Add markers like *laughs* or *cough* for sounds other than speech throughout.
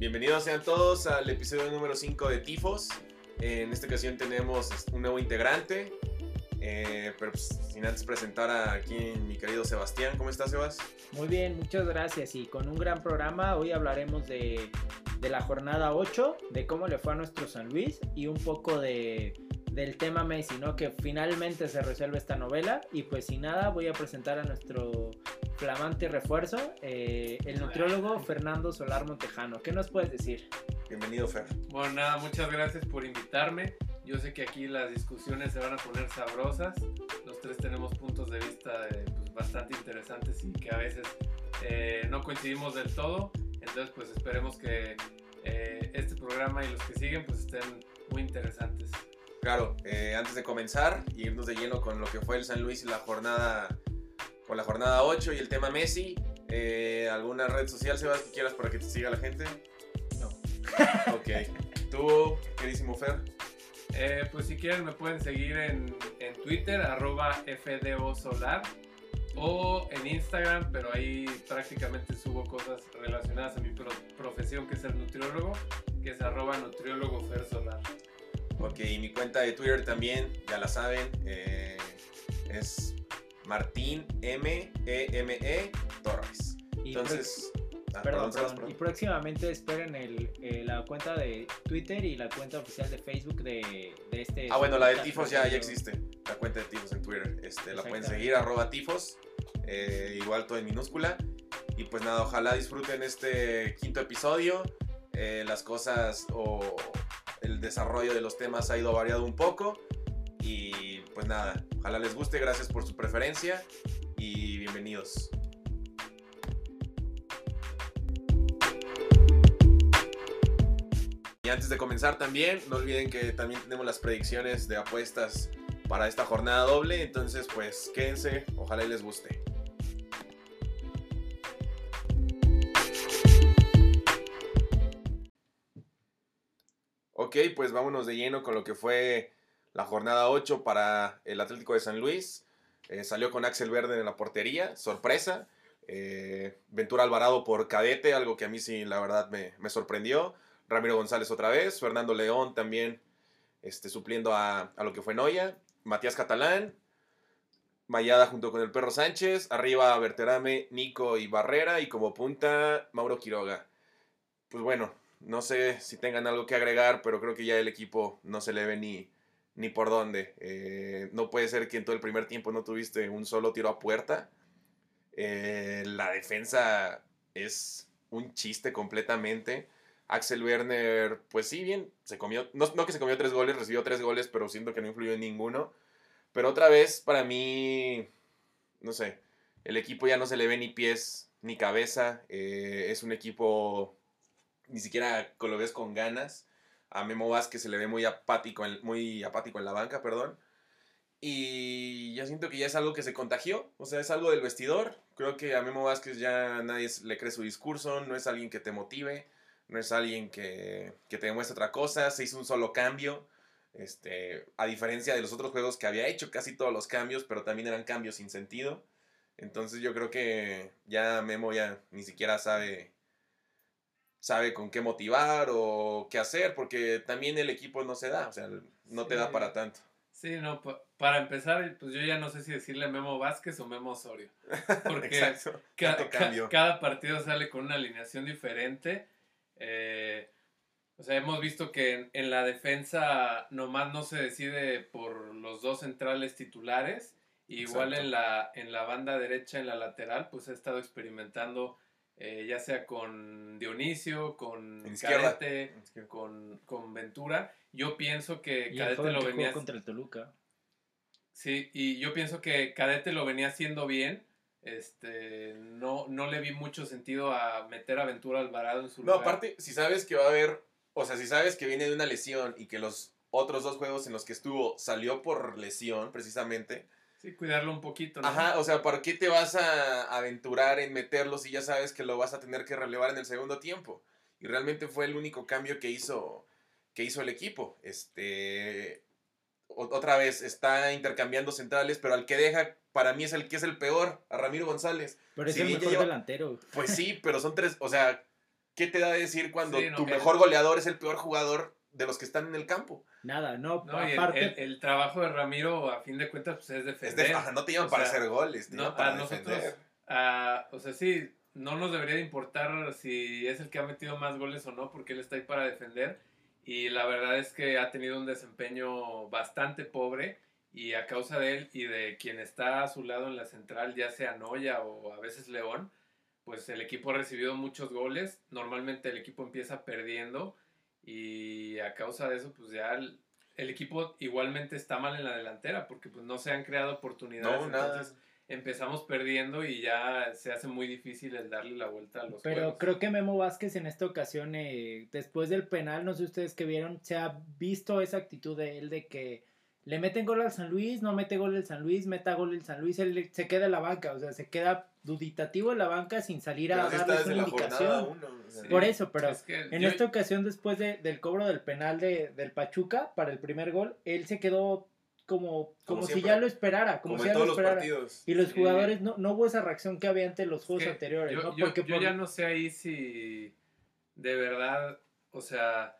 Bienvenidos sean todos al episodio número 5 de Tifos. En esta ocasión tenemos un nuevo integrante. Eh, pero pues, sin antes presentar a aquí mi querido Sebastián. ¿Cómo estás, Sebas? Muy bien, muchas gracias. Y con un gran programa, hoy hablaremos de, la jornada 8, de cómo le fue a nuestro San Luis y un poco de, del tema Messi, ¿no? Que finalmente se resuelve esta novela. Y pues sin nada, voy a presentar a nuestro flamante refuerzo, eh, el nutriólogo Fernando Solar Montejano. ¿Qué nos puedes decir? Bienvenido, Fer. Bueno, nada, muchas gracias por invitarme. Yo sé que aquí las discusiones se van a poner sabrosas. Los tres tenemos puntos de vista eh, pues, bastante interesantes y que a veces eh, no coincidimos del todo. Entonces, pues esperemos que eh, este programa y los que siguen pues estén muy interesantes. Claro, antes de comenzar y irnos de lleno con lo que fue el San Luis y la jornada, con la jornada 8 y el tema Messi, ¿alguna red social, Sebas, que quieras para que te siga la gente? No. *laughs* Ok. ¿Tú, queridísimo Fer? Eh, pues si quieren me pueden seguir en, en Twitter, arroba FDO Solar, o en Instagram, pero ahí prácticamente subo cosas relacionadas a mi profesión, que es el nutriólogo, que es arroba nutriólogo Fer Solar. Ok, y mi cuenta de Twitter también, ya la saben, eh, es Martín M E M E Torres. Entonces, Ah, perdón, Y próximamente esperen el, eh, la cuenta de Twitter y la cuenta oficial de Facebook de, de este. Ah, bueno, la de Tifos ya, ya existe. La cuenta de Tifos en Twitter. Este, la pueden seguir, arroba Tifos. Eh, igual todo en minúscula. Y pues nada, ojalá disfruten este quinto episodio. Eh, las cosas o el desarrollo de los temas ha ido variado un poco. Y pues nada, ojalá les guste. Gracias por su preferencia. Y bienvenidos. antes de comenzar también, no olviden que también tenemos las predicciones de apuestas para esta jornada doble. Entonces, pues quédense, ojalá les guste. Ok, pues vámonos de lleno con lo que fue la jornada 8 para el Atlético de San Luis. Eh, salió con Axel Verde en la portería, sorpresa. Eh, Ventura Alvarado por cadete, algo que a mí sí, la verdad, me, me sorprendió. Ramiro González otra vez, Fernando León también este, supliendo a, lo que fue Noya, Matías Catalán, Mayada junto con el Perro Sánchez, arriba Berterame, Nico y Barrera y como punta Mauro Quiroga. Pues bueno, no sé si tengan algo que agregar, pero creo que ya el equipo no se le ve ni, ni por dónde. Eh, no puede ser que en todo el primer tiempo no tuviste un solo tiro a puerta. Eh, la defensa es un chiste completamente. Axel Werner, pues sí, bien, se comió, no, que se comió tres goles, recibió tres goles, pero siento que no influyó en ninguno. Pero otra vez, para mí, no sé, el equipo ya no se le ve ni pies ni cabeza. Eh, es un equipo ni siquiera lo ves con ganas. A Memo Vázquez se le ve muy apático, en, muy apático en la banca, perdón. Y yo siento que ya es algo que se contagió, o sea, es algo del vestidor. Creo que a Memo Vázquez ya nadie le cree su discurso, no es alguien que te motive no es alguien que, te demuestre otra cosa, se hizo un solo cambio, este, a diferencia de los otros juegos que había hecho casi todos los cambios, pero también eran cambios sin sentido. Entonces yo creo que ya Memo ya ni siquiera sabe sabe con qué motivar o qué hacer, porque también el equipo no se da, o sea, no te da para tanto. Sí, no, para empezar, pues yo ya no sé si decirle Memo Vázquez o Memo Osorio. *laughs* Porque cada partido sale con una alineación diferente eh, o sea, hemos visto que en, la defensa nomás no se decide por los dos centrales titulares. igual en la, en la banda derecha, en la lateral, pues ha estado experimentando eh, ya sea con Dionisio, con Cadete, con, con, Ventura. Yo pienso que Cadete lo venía... contra el Toluca. Sí, y yo pienso que Cadete lo venía haciendo bien este, no, no le vi mucho sentido a meter a Ventura Alvarado en su lugar. No, aparte, si sabes que va a haber, o sea, si sabes que viene de una lesión y que los otros dos juegos en los que estuvo salió por lesión, precisamente. Sí, cuidarlo un poquito, Ajá, o sea, ¿para qué te vas a aventurar en meterlo si ya sabes que lo vas a tener que relevar en el segundo tiempo? Y realmente fue el único cambio que hizo, que hizo el equipo. Este, otra vez está intercambiando centrales, pero al que deja, para mí es el que es el peor, a Ramiro González. Pero es el mejor delantero. Pues sí, pero son tres, o sea, ¿qué te da a decir cuando tu mejor goleador es el peor jugador de los que están en el campo? Nada, no, aparte... el, trabajo de Ramiro, a fin de cuentas, pues es defender. no te llevan para hacer goles, no, para defender. Nosotros, o sea, sí, no nos debería importar si es el que ha metido más goles o no, porque él está ahí para defender. Y la verdad es que ha tenido un desempeño bastante pobre y a causa de él y de quien está a su lado en la central, ya sea Noya o a veces León, pues el equipo ha recibido muchos goles. Normalmente el equipo empieza perdiendo y a causa de eso, pues ya el, equipo igualmente está mal en la delantera porque pues no se han creado oportunidades. entonces empezamos perdiendo y ya se hace muy difícil el darle la vuelta a los Pero creo que Memo Vázquez en esta ocasión, eh, después del penal, no sé ustedes que vieron, se ha visto esa actitud de él de que le meten gol al San Luis, no mete gol el San Luis, meta gol el San Luis, él se queda en la banca, o sea, se queda duditativo en la banca sin salir a darle una indicación. Por eso, pero en esta ocasión, después del cobro del penal de, del Pachuca para el primer gol, él se quedó como, como, si ya lo esperara, como, si ya lo esperara. Y los jugadores, no, no hubo esa reacción que había ante los juegos anteriores. Yo, Porque yo ya no sé ahí si de verdad, o sea,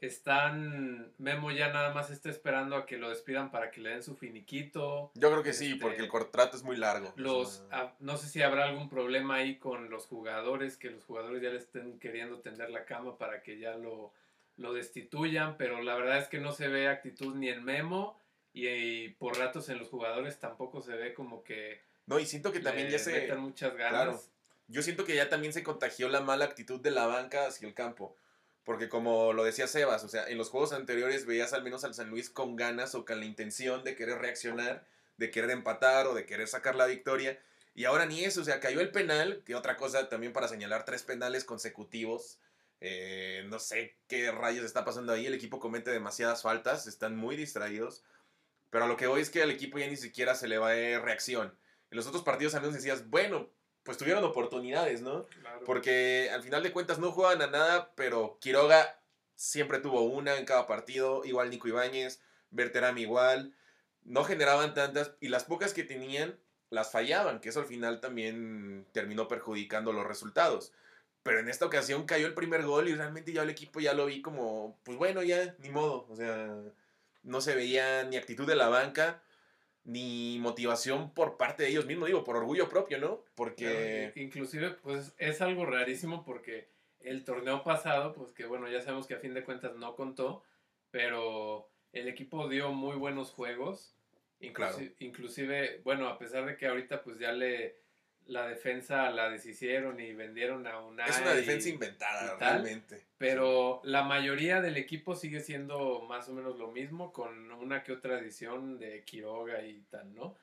están. Memo ya nada más está esperando a que lo despidan para que le den su finiquito. Yo creo que sí, este, porque el contrato es muy largo. Los, no sé si habrá algún problema ahí con los jugadores, que los jugadores ya le estén queriendo tender la cama para que ya lo, lo destituyan, pero la verdad es que no se ve actitud ni en Memo y, por ratos en los jugadores tampoco se ve como que. No, y siento que también ya se. muchas ganas. Yo siento que ya también se contagió la mala actitud de la banca hacia el campo. Porque como lo decía Sebas, o sea, en los juegos anteriores veías al menos al San Luis con ganas o con la intención de querer reaccionar, de querer empatar o de querer sacar la victoria. Y ahora ni eso, o sea, cayó el penal, que otra cosa también para señalar tres penales consecutivos. Eh, no sé qué rayos está pasando ahí, el equipo comete demasiadas faltas, están muy distraídos. Pero a lo que voy es que al equipo ya ni siquiera se le va a reacción. En los otros partidos al menos decías, bueno, pues tuvieron oportunidades, ¿no? Porque al final de cuentas no juegan a nada, pero Quiroga siempre tuvo una en cada partido, igual Nico Ibáñez, Berterame igual, no generaban tantas y las pocas que tenían las fallaban, que eso al final también terminó perjudicando los resultados. Pero en esta ocasión cayó el primer gol y realmente ya el equipo ya lo vi como, pues bueno, ya, ni modo, o sea, no se veía ni actitud de la banca, ni motivación por parte de ellos mismos, digo, por orgullo propio, ¿no? Porque... inclusive, pues es algo rarísimo porque el torneo pasado, pues que bueno, ya sabemos que a fin de cuentas no contó, pero el equipo dio muy buenos juegos. inclusive, bueno, a pesar de que ahorita pues ya le la defensa la deshicieron y vendieron a una. Es una defensa inventada, realmente. Pero la mayoría del equipo sigue siendo más o menos lo mismo, con una que otra edición de Quiroga y tal, ¿no?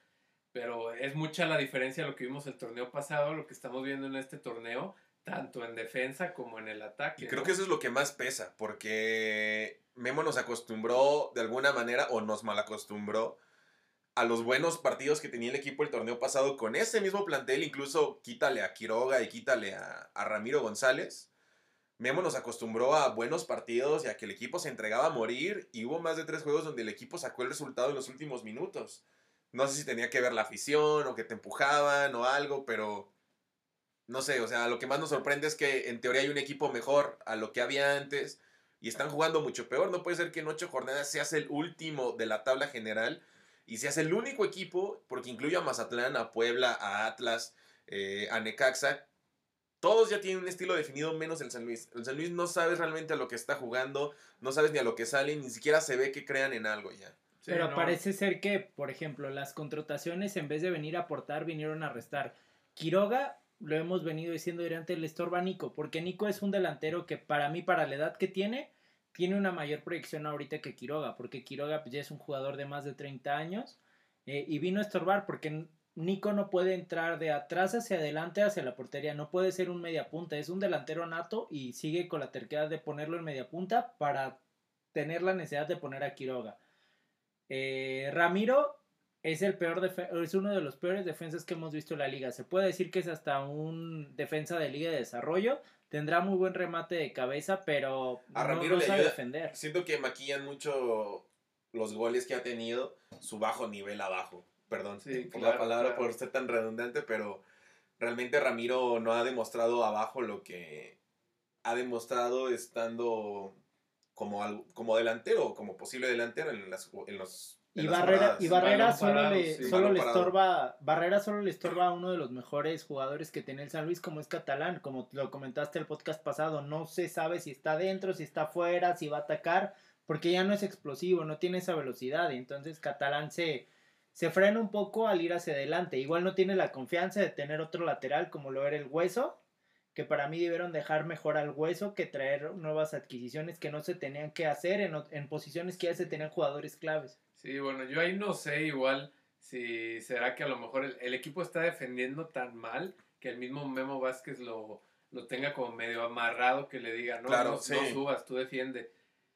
Pero es mucha la diferencia de lo que vimos el torneo pasado, lo que estamos viendo en este torneo, tanto en defensa como en el ataque. Y creo que eso es lo que más pesa, porque Memo nos acostumbró de alguna manera, o nos malacostumbró, a los buenos partidos que tenía el equipo el torneo pasado con ese mismo plantel, incluso quítale a Quiroga y quítale a, Ramiro González. Memo nos acostumbró a buenos partidos y a que el equipo se entregaba a morir y hubo más de tres juegos donde el equipo sacó el resultado en los últimos minutos. No sé si tenía que ver la afición o que te empujaban o algo, pero no sé, o sea, lo que más nos sorprende es que en teoría hay un equipo mejor a lo que había antes y están jugando mucho peor. No puede ser que en ocho jornadas seas el último de la tabla general y se hace el único equipo, porque incluye a Mazatlán, a Puebla, a Atlas, eh, a Necaxa, todos ya tienen un estilo definido menos el San Luis. El San Luis no sabes realmente a lo que está jugando, no sabes ni a lo que sale, ni siquiera se ve que crean en algo ya. Pero parece ser que, por ejemplo, las contrataciones en vez de venir a aportar, vinieron a restar. Quiroga, lo hemos venido diciendo durante el estorba Nico, porque Nico es un delantero que para mí, para la edad que tiene, tiene una mayor proyección ahorita que Quiroga, porque Quiroga pues, ya es un jugador de más de 30 años eh, y vino a estorbar porque Nico no puede entrar de atrás hacia adelante hacia la portería, no puede ser un mediapunta, es un delantero nato y sigue con la terquedad de ponerlo en mediapunta para tener la necesidad de poner a Quiroga. Eh, Ramiro es el peor es uno de los peores defensas que hemos visto en la liga. Se puede decir que es hasta un defensa de liga de desarrollo, tendrá muy buen remate de cabeza, pero a Ramiro no, sabe defender. Siento que maquillan mucho los goles que ha tenido, su bajo nivel abajo. Perdón por la palabra por ser tan redundante, pero realmente Ramiro no ha demostrado abajo lo que ha demostrado estando como, como delantero, como posible delantero en, las, en los y, Barrera, y Barrera solo, le, solo le estorba Barrera solo le estorba a uno de los mejores jugadores que tiene el San Luis como es Catalán, como lo comentaste el podcast pasado, no se sabe si está dentro, si está fuera, si va a atacar, porque ya no es explosivo, no tiene esa velocidad, y entonces Catalán se, se frena un poco al ir hacia adelante, igual no tiene la confianza de tener otro lateral como lo era el Hueso, que para mí debieron dejar mejor al Hueso que traer nuevas adquisiciones que no se tenían que hacer en, en posiciones que ya se tenían jugadores claves. Sí, bueno, yo ahí no sé igual si será que a lo mejor el, equipo está defendiendo tan mal que el mismo Memo Vázquez lo, lo tenga como medio amarrado que le diga, no, no, subas, tú defiende.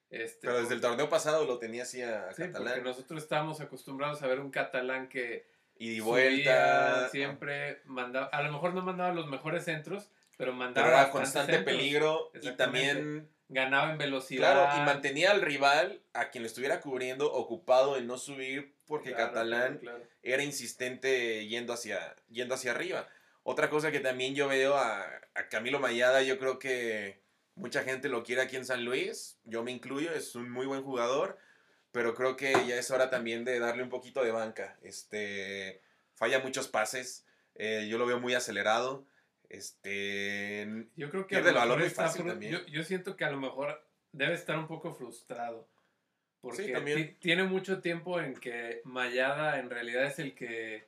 Este, Pero desde el torneo pasado lo tenía así a sí, Catalán. Porque nosotros estábamos acostumbrados a ver un catalán que y de vuelta siempre mandaba, a lo mejor no mandaba los mejores centros, pero mandaba pero era constante peligro y también ganaba en velocidad. Claro, y mantenía al rival, a quien lo estuviera cubriendo, ocupado en no subir porque Catalán era insistente yendo hacia, yendo hacia arriba. Otra cosa que también yo veo a, a, Camilo Mayada, yo creo que mucha gente lo quiere aquí en San Luis, yo me incluyo, es un muy buen jugador, pero creo que ya es hora también de darle un poquito de banca. Este, falla muchos pases, eh, yo lo veo muy acelerado. Este. Yo creo que. muy fácil también. Yo, siento que a lo mejor debe estar un poco frustrado. Porque tiene mucho tiempo en que Mayada en realidad es el que.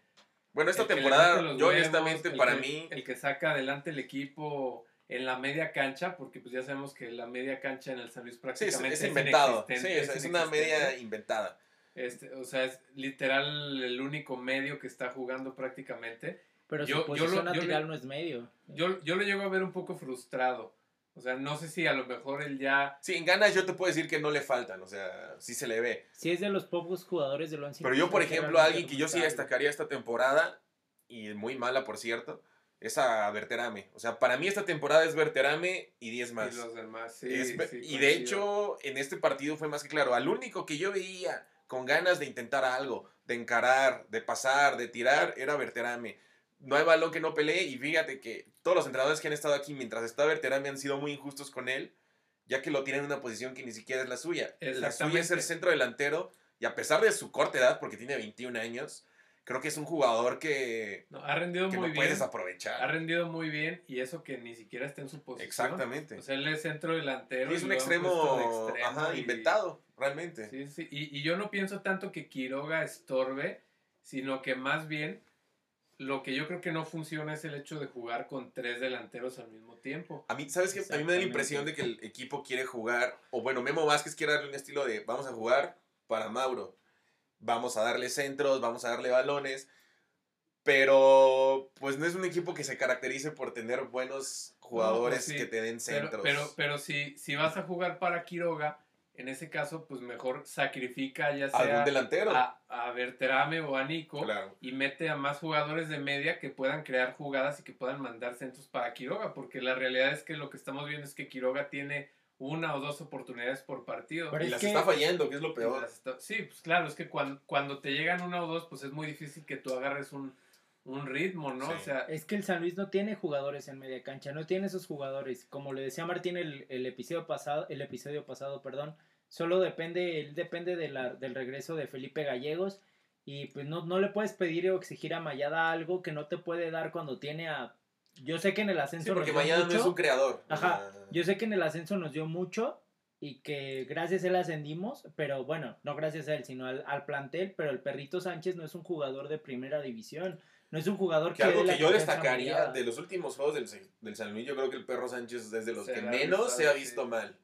Bueno, esta temporada, yo honestamente, para mí. El que saca adelante el equipo en la media cancha, porque pues ya sabemos que la media cancha en el San Luis prácticamente es, inventado. Sí, es, una media inventada. Este, o sea, es literal el único medio que está jugando prácticamente. Pero yo, su posición natural no es medio. Yo, yo lo llego a ver un poco frustrado. O sea, no sé si a lo mejor él ya... Sí, en ganas yo te puedo decir que no le faltan, o sea, sí se le ve. Sí es de los pocos jugadores de lo Pero yo, por ejemplo, alguien que yo sí destacaría esta temporada, y muy mala, por cierto, es a Verterame. O sea, para mí esta temporada es Verterame y 10 más. Y los demás, sí. y de hecho, en este partido fue más que claro. Al único que yo veía con ganas de intentar algo, de encarar, de pasar, de tirar, era Verterame no hay balón que no pelee y fíjate que todos los entrenadores que han estado aquí mientras está Berterame han sido muy injustos con él, ya que lo tienen en una posición que ni siquiera es la suya. La suya es el centro delantero y a pesar de su corta edad, porque tiene 21 años, creo que es un jugador que, ha rendido muy no puedes aprovechar. Ha rendido muy bien y eso que ni siquiera está en su posición. Exactamente. O sea, él es centro delantero. es un extremo, inventado, realmente. Sí, sí. Y, y yo no pienso tanto que Quiroga estorbe, sino que más bien lo que yo creo que no funciona es el hecho de jugar con tres delanteros al mismo tiempo. A mí, ¿sabes qué? A mí me da la impresión de que el equipo quiere jugar, o bueno, Memo Vázquez quiere darle un estilo de vamos a jugar para Mauro. Vamos a darle centros, vamos a darle balones. Pero, pues no es un equipo que se caracterice por tener buenos pues jugadores que te den centros. Pero, pero, pero si, si vas a jugar para Quiroga, en ese caso, pues mejor sacrifica ya sea delantero? A, a Berterame o a Nico y mete a más jugadores de media que puedan crear jugadas y que puedan mandar centros para Quiroga, porque la realidad es que lo que estamos viendo es que Quiroga tiene una o dos oportunidades por partido. y las está fallando, que es lo peor. sí, pues claro, es que cuando, cuando te llegan una o dos, pues es muy difícil que tú agarres un, un ritmo, ¿no? O sea, es que el San Luis no tiene jugadores en media cancha, no tiene esos jugadores. Como le decía Martín el, el episodio pasado, el episodio pasado, perdón, solo depende, él depende de la, del regreso de Felipe Gallegos y pues no, no le puedes pedir o exigir a Mayada algo que no te puede dar cuando tiene a... Yo sé que en el ascenso... porque Mayada no es un creador. Ajá, yo sé que en el ascenso nos dio mucho y que gracias a él ascendimos, pero bueno, no gracias a él, sino al, al, plantel, pero el Perrito Sánchez no es un jugador de primera división, no es un jugador que... algo que yo destacaría de los últimos juegos del, del, San Luis, yo creo que el Perro Sánchez es de los que menos se ha visto mal.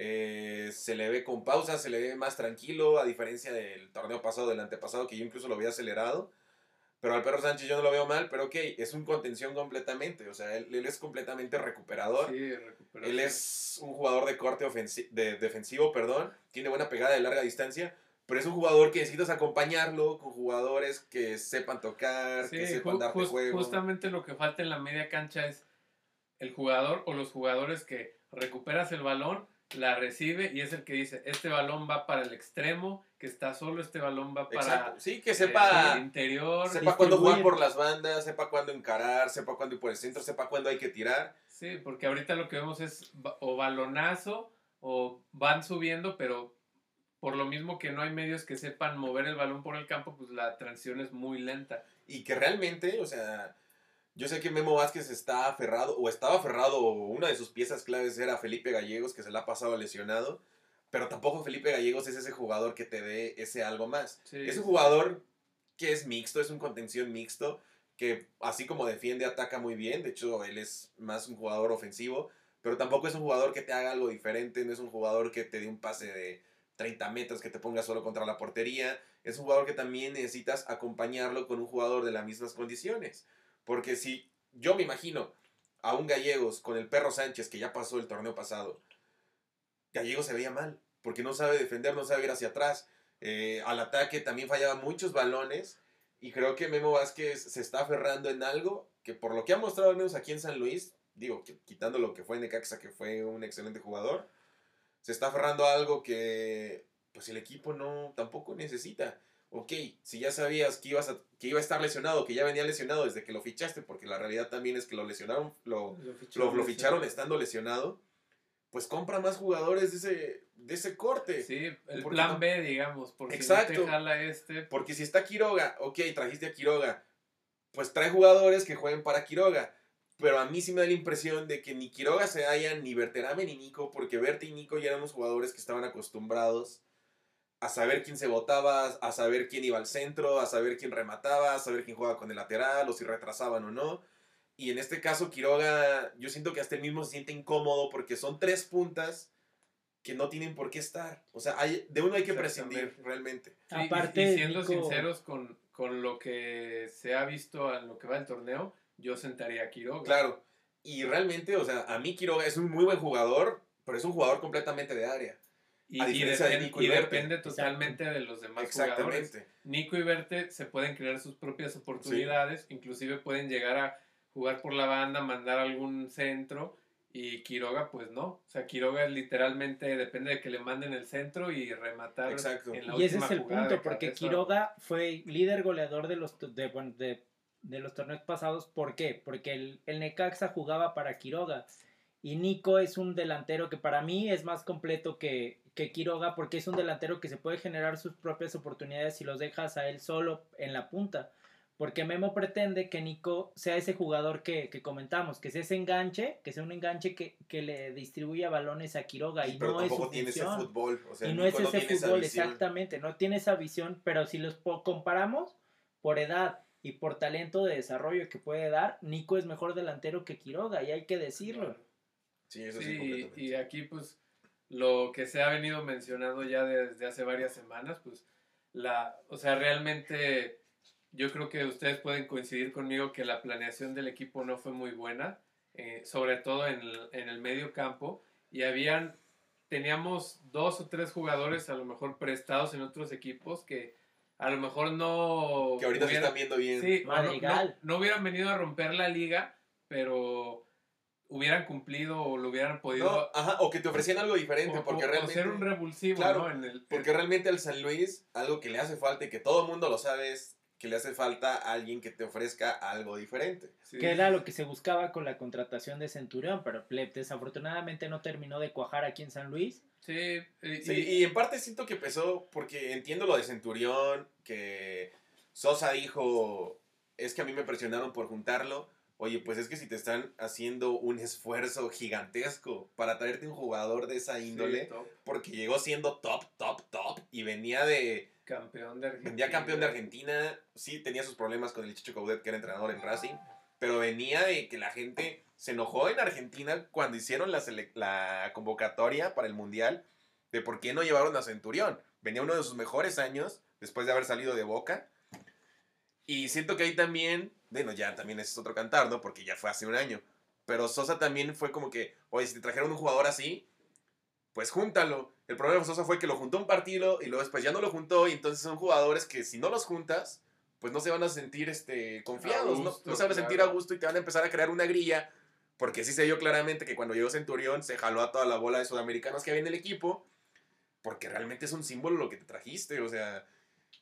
Eh, se le ve con pausa, se le ve más tranquilo, a diferencia del torneo pasado, del antepasado, que yo incluso lo había acelerado. Pero al perro Sánchez yo no lo veo mal, pero ok, es un contención completamente. O sea, él, es completamente recuperador. él es un jugador de corte de, defensivo, perdón. Tiene buena pegada de larga distancia. Pero es un jugador que necesitas acompañarlo con jugadores que sepan tocar, que sepan darte juego. Justamente lo que falta en la media cancha es el jugador o los jugadores que recuperas el balón la recibe y es el que dice, este balón va para el extremo, que está solo, este balón va para sí, que sepa el interior. Sepa cuándo jugar por las bandas, sepa cuándo encarar, sepa cuándo ir por el centro, sepa cuándo hay que tirar. Sí, porque ahorita lo que vemos es o balonazo o van subiendo, pero por lo mismo que no hay medios que sepan mover el balón por el campo, pues la transición es muy lenta. Y que realmente, o sea, yo sé que Memo Vázquez está aferrado, o estaba aferrado, o una de sus piezas claves era Felipe Gallegos, que se la ha pasado lesionado, pero tampoco Felipe Gallegos es ese jugador que te dé ese algo más. Es un jugador que es mixto, es un contención mixto, que así como defiende, ataca muy bien, de hecho él es más un jugador ofensivo, pero tampoco es un jugador que te haga algo diferente, no es un jugador que te dé un pase de 30 metros que te ponga solo contra la portería. Es un jugador que también necesitas acompañarlo con un jugador de las mismas condiciones. Porque si yo me imagino a un Gallegos con el perro Sánchez que ya pasó el torneo pasado, Gallegos se veía mal, porque no sabe defender, no sabe ir hacia atrás. Eh, al ataque también fallaba muchos balones. Y creo que Memo Vázquez se está aferrando en algo que por lo que ha mostrado al menos aquí en San Luis, digo, quitando lo que fue Necaxa, que fue un excelente jugador, se está aferrando a algo que pues el equipo no tampoco necesita. Ok, si ya sabías que, ibas a, que iba a estar lesionado, que ya venía lesionado desde que lo fichaste, porque la realidad también es que lo lesionaron, lo, lo, ficharon, estando lesionado, pues compra más jugadores de ese, de ese corte. Sí, el plan B, digamos, porque Exacto, jala este. Porque si está Quiroga, ok, trajiste a Quiroga, pues trae jugadores que jueguen para Quiroga. Pero a mí sí me da la impresión de que ni Quiroga se hayan, ni Berterame ni Nico, porque Berti y Nico ya eran los jugadores que estaban acostumbrados a saber quién se votaba, a saber quién iba al centro, a saber quién remataba, a saber quién jugaba con el lateral, o si retrasaban o no. Y en este caso, Quiroga, yo siento que hasta él mismo se siente incómodo porque son tres puntas que no tienen por qué estar. O sea, hay, de uno hay que prescindir realmente. Aparte, y, siendo sinceros con, con, lo que se ha visto en lo que va el torneo, yo sentaría a Quiroga. Claro. Y realmente, o sea, a mí Quiroga es un muy buen jugador, pero es un jugador completamente de área. Y, depende, totalmente de los demás jugadores. Nico y Verte se pueden crear sus propias oportunidades, inclusive pueden llegar a jugar por la banda, mandar algún centro y Quiroga pues no. O sea, Quiroga literalmente depende de que le manden el centro y rematar Exacto. En la y ese es el punto, porque Quiroga fue líder goleador de los de, de, de los torneos pasados. ¿Por qué? Porque el, el, Necaxa jugaba para Quiroga. Y Nico es un delantero que para mí es más completo que, que Quiroga porque es un delantero que se puede generar sus propias oportunidades si los dejas a él solo en la punta. Porque Memo pretende que Nico sea ese jugador que, que comentamos, que sea ese enganche, que sea un enganche que, que le distribuya balones a Quiroga. y no es su tiene ese fútbol. y no es ese fútbol, exactamente. No tiene esa visión, pero si los comparamos por edad, y por talento de desarrollo que puede dar, Nico es mejor delantero que Quiroga y hay que decirlo. Sí, eso sí. y aquí pues lo que se ha venido mencionando ya desde hace varias semanas, pues la, o sea, realmente yo creo que ustedes pueden coincidir conmigo que la planeación del equipo no fue muy buena, eh, sobre todo en el, en el medio campo, y habían, teníamos dos o tres jugadores a lo mejor prestados en otros equipos que a lo mejor no... Que ahorita se están viendo bien. Sí, no, no, hubieran venido a romper la liga, pero hubieran cumplido o lo hubieran podido... ajá, o que te ofrecían algo diferente, porque realmente... ser un revulsivo, ¿no? En el, porque realmente al San Luis, algo que le hace falta y que todo el mundo lo sabe es que le hace falta a alguien que te ofrezca algo diferente. Que era lo que se buscaba con la contratación de Centurión, pero desafortunadamente no terminó de cuajar aquí en San Luis. Sí, y, y en parte siento que empezó porque entiendo lo de Centurión, que Sosa dijo, es que a mí me presionaron por juntarlo. Oye, pues es que si te están haciendo un esfuerzo gigantesco para traerte un jugador de esa índole, porque llegó siendo top, top, top y venía de... Campeón de Argentina. Venía campeón de Argentina, sí tenía sus problemas con el Chicho Caudet, que era entrenador en Racing, pero venía de que la gente se enojó en Argentina cuando hicieron la, la convocatoria para el Mundial de por qué no llevaron a Centurión. Venía uno de sus mejores años después de haber salido de Boca. Y siento que ahí también, bueno, ya también es otro cantar, ¿no? Porque ya fue hace un año. Pero Sosa también fue como que, oye, si te trajeron un jugador así, pues júntalo. El problema de Sosa fue que lo juntó un partido y luego después ya no lo juntó y entonces son jugadores que si no los juntas, pues no se van a sentir este, confiados, ¿no? no se van a sentir a gusto y te van a empezar a crear una grilla Porque sí se vio claramente que cuando llegó Centurión se jaló a toda la bola de sudamericanos que había en el equipo, porque realmente es un símbolo lo que te trajiste, o sea,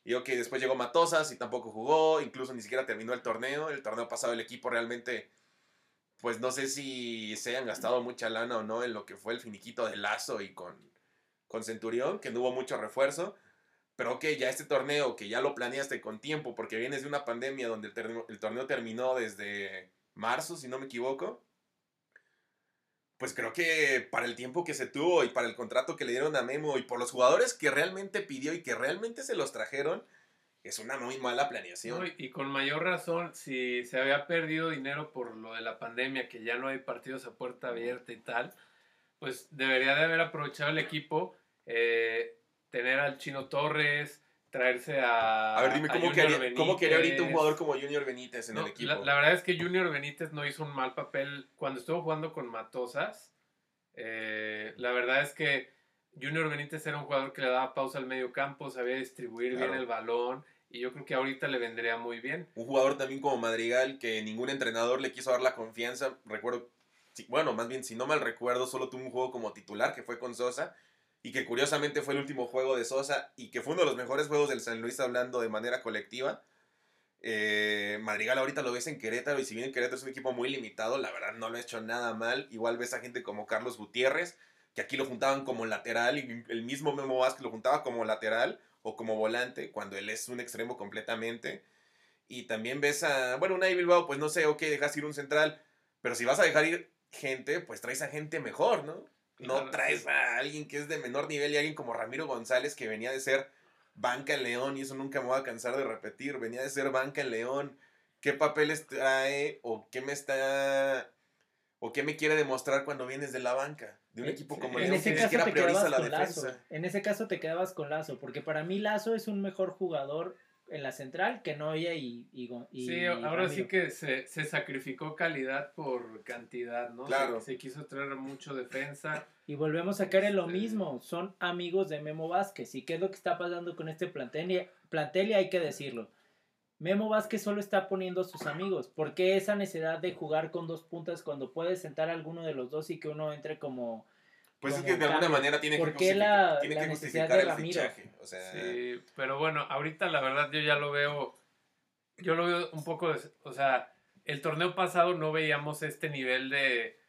y que después llegó Matosas y tampoco jugó, incluso ni siquiera terminó el torneo, el torneo pasado el equipo realmente, pues no sé si se hayan gastado mucha lana o no en lo que fue el finiquito de Lazo y con, con Centurión, que no hubo mucho refuerzo, pero ok, ya este torneo que ya lo planeaste con tiempo, porque vienes de una pandemia donde el, el torneo terminó desde marzo, si no me equivoco, pues creo que para el tiempo que se tuvo y para el contrato que le dieron a Memo y por los jugadores que realmente pidió y que realmente se los trajeron, es una muy mala planeación. y, con mayor razón, si se había perdido dinero por lo de la pandemia, que ya no hay partidos a puerta abierta y tal, pues debería de haber aprovechado el equipo, eh, tener al Chino Torres, traerse a. A ver, dime, ¿cómo, quería, ¿cómo quería ahorita un jugador como Junior Benítez en el equipo? La, verdad es que Junior Benítez no hizo un mal papel cuando estuvo jugando con Matosas. Eh, la verdad es que Junior Benítez era un jugador que le daba pausa al medio campo, sabía distribuir bien el balón. Y yo creo que ahorita le vendría muy bien. Un jugador también como Madrigal, que ningún entrenador le quiso dar la confianza. Recuerdo, bueno, más bien, si no mal recuerdo, solo tuvo un juego como titular, que fue con Sosa y que curiosamente fue el último juego de Sosa y que fue uno de los mejores juegos del San Luis hablando de manera colectiva. Eh, Madrigal ahorita lo ves en Querétaro y si bien Querétaro es un equipo muy limitado, la verdad no lo ha hecho nada mal. Igual ves a gente como Carlos Gutiérrez, que aquí lo juntaban como lateral y el mismo Memo Vázquez lo juntaba como lateral o como volante cuando él es un extremo completamente. Y también ves a, bueno, una Bilbao, pues no sé, ok, dejas ir un central, pero si vas a dejar ir gente, pues traes a gente mejor, ¿no? No traes a alguien que es de menor nivel y alguien como Ramiro González que venía de ser banca en León y eso nunca me voy a cansar de repetir. Venía de ser banca en León. ¿Qué papeles trae o qué me está o qué me quiere demostrar cuando vienes de la banca? De un equipo como ese caso te prioriza la defensa. Lazo. En ese caso te quedabas con Lazo, porque para mí Lazo es un mejor jugador en la central que Noya y, y, Sí, ahora sí que se, se, sacrificó calidad por cantidad, ¿no? Claro. Se, quiso traer mucho defensa. *laughs* Y volvemos a caer en lo este mismo, son amigos de Memo Vázquez. ¿Y qué es lo que está pasando con este plantel? Plantel y hay que decirlo. Memo Vázquez solo está poniendo a sus amigos. ¿Por qué esa necesidad de jugar con dos puntas cuando puedes sentar a alguno de los dos y que uno entre como pues es que de alguna manera tiene que, justificar, tiene que justificar el fichaje. O sea... Sí, pero bueno, ahorita la verdad yo ya lo veo, yo lo veo un poco, o sea, el torneo pasado no veíamos este nivel de,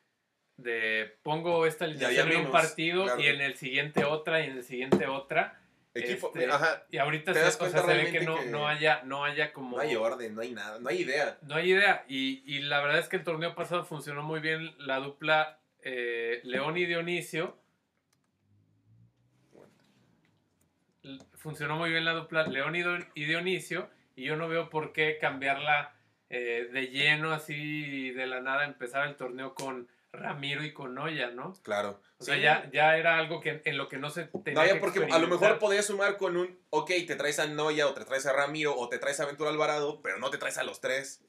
de pongo esta alineación en un partido y en el siguiente otra y en el siguiente otra. Equipo, este, ajá, y ahorita se, o sea, se ve que no, no, haya, no haya como... No hay orden, no hay nada, no hay idea. No hay idea. Y, y la verdad es que el torneo pasado funcionó muy bien la dupla eh, León y Dionisio. Funcionó muy bien la dupla León y Dionisio. Y yo no veo por qué cambiarla eh, de lleno, así de la nada, empezar el torneo con Ramiro y con Noya, ¿no? Claro. O sea, ya, ya era algo que en lo que no se tenía. No, porque a lo mejor podías sumar con un, ok, te traes a Noya o te traes a Ramiro o te traes a Ventura Alvarado, pero no te traes a los tres.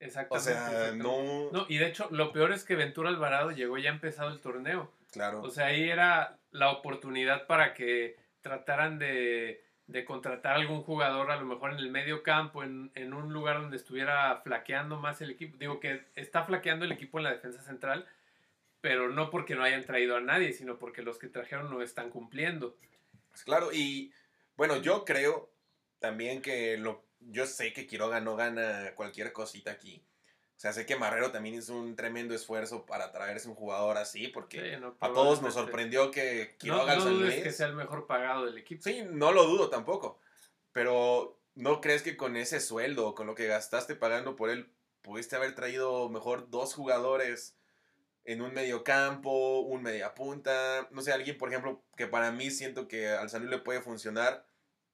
Exactamente. O sea, no... no... Y de hecho, lo peor es que Ventura Alvarado llegó ya empezado el torneo. Claro. O sea, ahí era la oportunidad para que trataran de, de contratar algún jugador, a lo mejor en el medio campo, en, en, un lugar donde estuviera flaqueando más el equipo. Digo que está flaqueando el equipo en la defensa central, pero no porque no hayan traído a nadie, sino porque los que trajeron no están cumpliendo. Pues claro, y bueno, yo creo también que lo yo sé que Quiroga no gana cualquier cosita aquí. O sea, sé que Marrero también hizo un tremendo esfuerzo para traerse un jugador así, porque a todos nos sorprendió que Quiroga no, no dudes que sea el mejor pagado del equipo. Sí, no lo dudo tampoco. Pero ¿no crees que con ese sueldo, con lo que gastaste pagando por él, pudiste haber traído mejor dos jugadores en un medio campo, un media punta? No sé, alguien, por ejemplo, que para mí siento que al San le puede funcionar,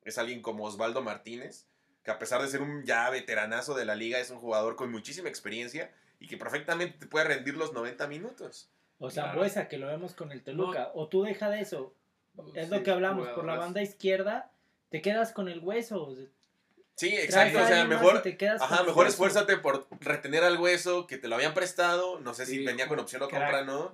es alguien como Osvaldo Martínez que a pesar de ser un ya veteranazo de la liga, es un jugador con muchísima experiencia y que perfectamente te puede rendir los 90 minutos. O sea, Buesa, que lo vemos con el Toluca. O tú deja de eso. Es lo que hablamos. Por la banda izquierda, te quedas con el hueso. Sí, exacto. O sea, mejor, ajá, mejor esfuérzate por retener al hueso que te lo habían prestado. No sé si venía con opción o compra, ¿no?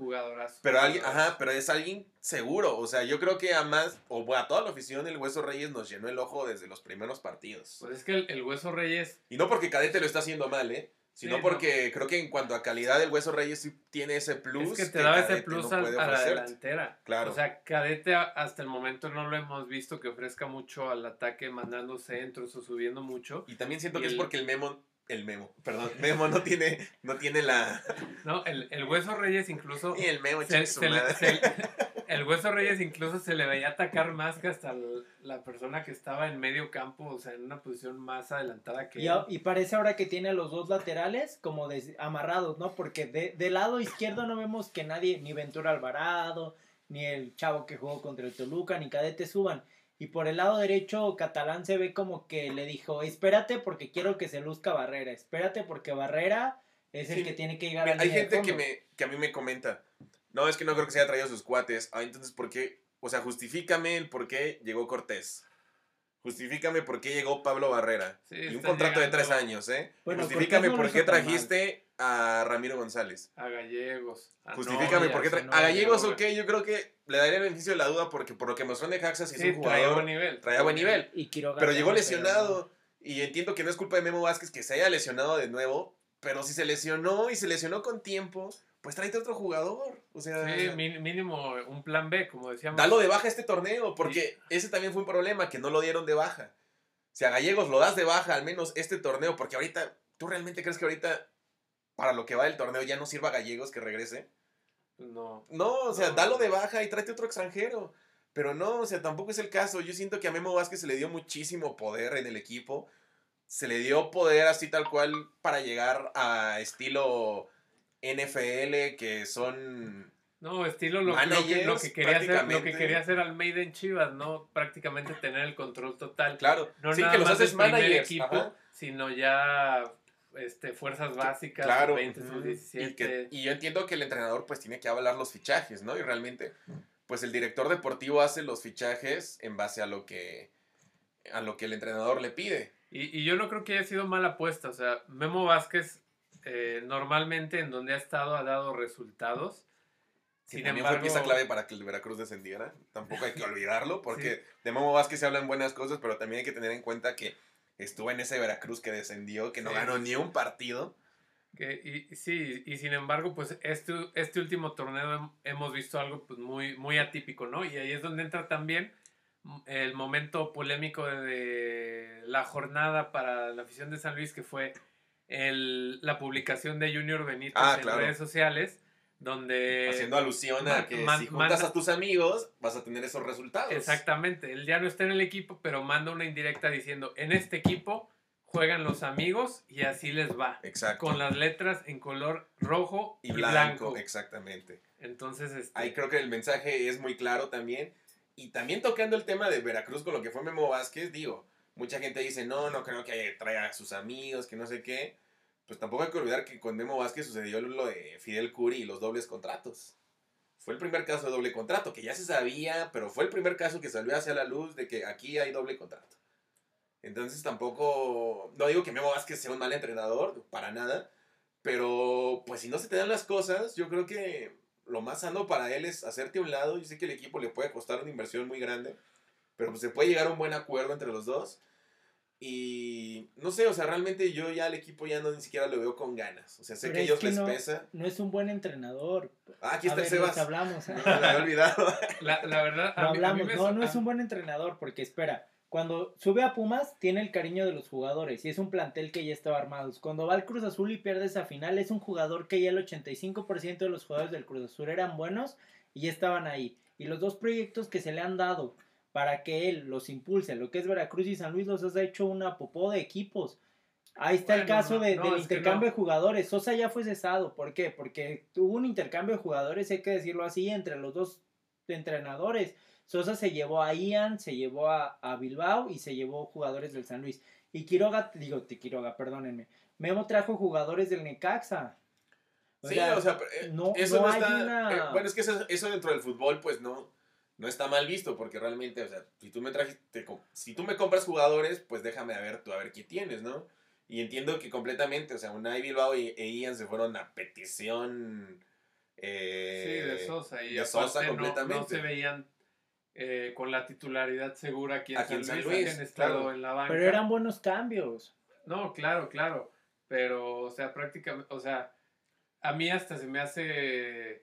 Pero alguien, ajá, pero es alguien seguro. O sea, yo creo que a más, o a toda la afición, el Hueso Reyes nos llenó el ojo desde los primeros partidos. Pues es que el, Hueso Reyes. Y no porque Cadete lo está haciendo mal, ¿eh? Sino porque creo que en cuanto a calidad el Hueso Reyes sí tiene ese plus. Es que te da ese plus a, la delantera. Claro. O sea, Cadete hasta el momento no lo hemos visto que ofrezca mucho al ataque mandando centros o subiendo mucho. Y también siento que es porque el Memo el Memo, perdón, Memo no tiene, no tiene la... *laughs* No, el, el Hueso Reyes incluso... Y el Memo, se, El Hueso Reyes incluso se le veía atacar más que hasta la persona que estaba en medio campo, o sea, en una posición más adelantada que... Y, y parece ahora que tiene a los dos laterales como amarrados, ¿no? Porque de, del lado izquierdo no vemos que nadie, ni Ventura Alvarado, ni el chavo que jugó contra el Toluca, ni Cadete suban. Y por el lado derecho, Catalán se ve como que le dijo, espérate porque quiero que se luzca Barrera, espérate porque Barrera es el que tiene que llegar a Hay gente que, me, que a mí me comenta, no, es que no creo que se haya traído sus cuates. Ah, entonces, ¿por qué? O sea, justifícame el por qué llegó Cortés. Justifícame por qué llegó Pablo Barrera. y un contrato de tres años, ¿eh? Justifícame por qué trajiste a Ramiro González. A Gallegos. Justifícame por qué trajiste. a Gallegos, ok, yo creo que le daría el beneficio de la duda porque por lo que me suena de Jaxas es un jugador. Traía buen nivel. Traía buen nivel. Y pero llegó lesionado. Y entiendo que no es culpa de Memo Vázquez que se haya lesionado de nuevo. Pero si se lesionó y se lesionó con tiempo, pues tráete otro jugador. O sea, sí, mínimo un plan B, como decíamos. Dalo de baja este torneo, porque ese también fue un problema, que no lo dieron de baja. Si a Gallegos lo das de baja, al menos este torneo, porque ahorita, ¿tú realmente crees que ahorita, para lo que va del torneo, ya no sirva a Gallegos que regrese? No. No, o sea, dalo de baja y tráete otro extranjero. Pero no, o sea, tampoco es el caso. Yo siento que a Memo Vázquez se le dio muchísimo poder en el equipo. Se le dio poder así tal cual para llegar a estilo NFL que son no, estilo lo, que, lo, que, quería hacer, lo que quería hacer Almeida en Chivas, ¿no? Prácticamente tener el control total. Claro, no sí, que los haces managers, equipo, sino ya este, fuerzas básicas, claro, 20, 17. Y, yo entiendo que el entrenador pues tiene que avalar los fichajes, ¿no? Y realmente, pues el director deportivo hace los fichajes en base a lo que, a lo que el entrenador le pide. Y, y yo no creo que haya sido mala apuesta, o sea, Memo Vázquez eh, normalmente en donde ha estado ha dado resultados. Sin también embargo, fue pieza clave para que el Veracruz descendiera. Tampoco hay que *laughs* olvidarlo, porque de Momo Vázquez se hablan buenas cosas, pero también hay que tener en cuenta que estuvo en ese Veracruz que descendió, que no ganó ni un partido. Que, y, sí, y sin embargo, pues este, este último torneo hemos visto algo pues, muy, muy atípico, ¿no? Y ahí es donde entra también el momento polémico de la jornada para la afición de San Luis, que fue el, la publicación de Junior Benítez ah, en redes sociales, donde... Haciendo alusión a que si juntas a tus amigos, vas a tener esos resultados. Exactamente, él ya no está en el equipo, pero manda una indirecta diciendo, en este equipo juegan los amigos y así les va. Exacto. Con las letras en color rojo y, blanco, Exactamente. Entonces, este... ahí creo que el mensaje es muy claro también. Y también tocando el tema de Veracruz con lo que fue Memo Vázquez, digo, mucha gente dice, no, no creo que traiga a sus amigos, que no sé qué pues tampoco hay que olvidar que con Memo Vázquez sucedió lo de Fidel Curi y los dobles contratos. Fue el primer caso de doble contrato, que ya se sabía, pero fue el primer caso que salió hacia la luz de que aquí hay doble contrato. Entonces tampoco, no digo que Memo Vázquez sea un mal entrenador, para nada, pero pues si no se te dan las cosas, yo creo que lo más sano para él es hacerte a un lado. Yo sé que el equipo le puede costar una inversión muy grande, pero pues se puede llegar a un buen acuerdo entre los dos y no sé, o sea, realmente yo ya al equipo ya no ni siquiera lo veo con ganas. O sea, sé que a ellos les pesa. No es un buen entrenador. Ah, aquí está el Sebas. hablamos. ¿eh? *laughs* No, la he olvidado. La, la verdad, a hablamos. no, no es un buen entrenador porque espera. Cuando sube a Pumas, tiene el cariño de los jugadores y es un plantel que ya estaba armado. Cuando va al Cruz Azul y pierde esa final, es un jugador que ya el 85% de los jugadores del Cruz Azul eran buenos y ya estaban ahí. Y los dos proyectos que se le han dado, para que él los impulse. Lo que es Veracruz y San Luis los ha hecho una popó de equipos. Ahí está el caso de, del intercambio de jugadores. Sosa ya fue cesado. ¿Por qué? Porque tuvo un intercambio de jugadores, hay que decirlo así, entre los dos entrenadores. Sosa se llevó a Ian, se llevó a, Bilbao y se llevó jugadores del San Luis. Y Quiroga, digo, Quiroga, perdónenme. Memo trajo jugadores del Necaxa. sí, o sea, no, eso no, está. Eh, bueno, es que eso dentro del fútbol, pues no no está mal visto porque realmente, o sea, si tú me trajiste, si tú me compras jugadores, pues déjame a ver tú a ver qué tienes, ¿no? Y entiendo que completamente, o sea, Unai Bilbao e, Ian se fueron a petición eh, sí, de Sosa y de Sosa completamente. No, se veían eh, con la titularidad segura aquí en, San, Luis, estado en la banca. Pero eran buenos cambios. No, claro, claro. pero, o sea, prácticamente, o sea, a mí hasta se me hace,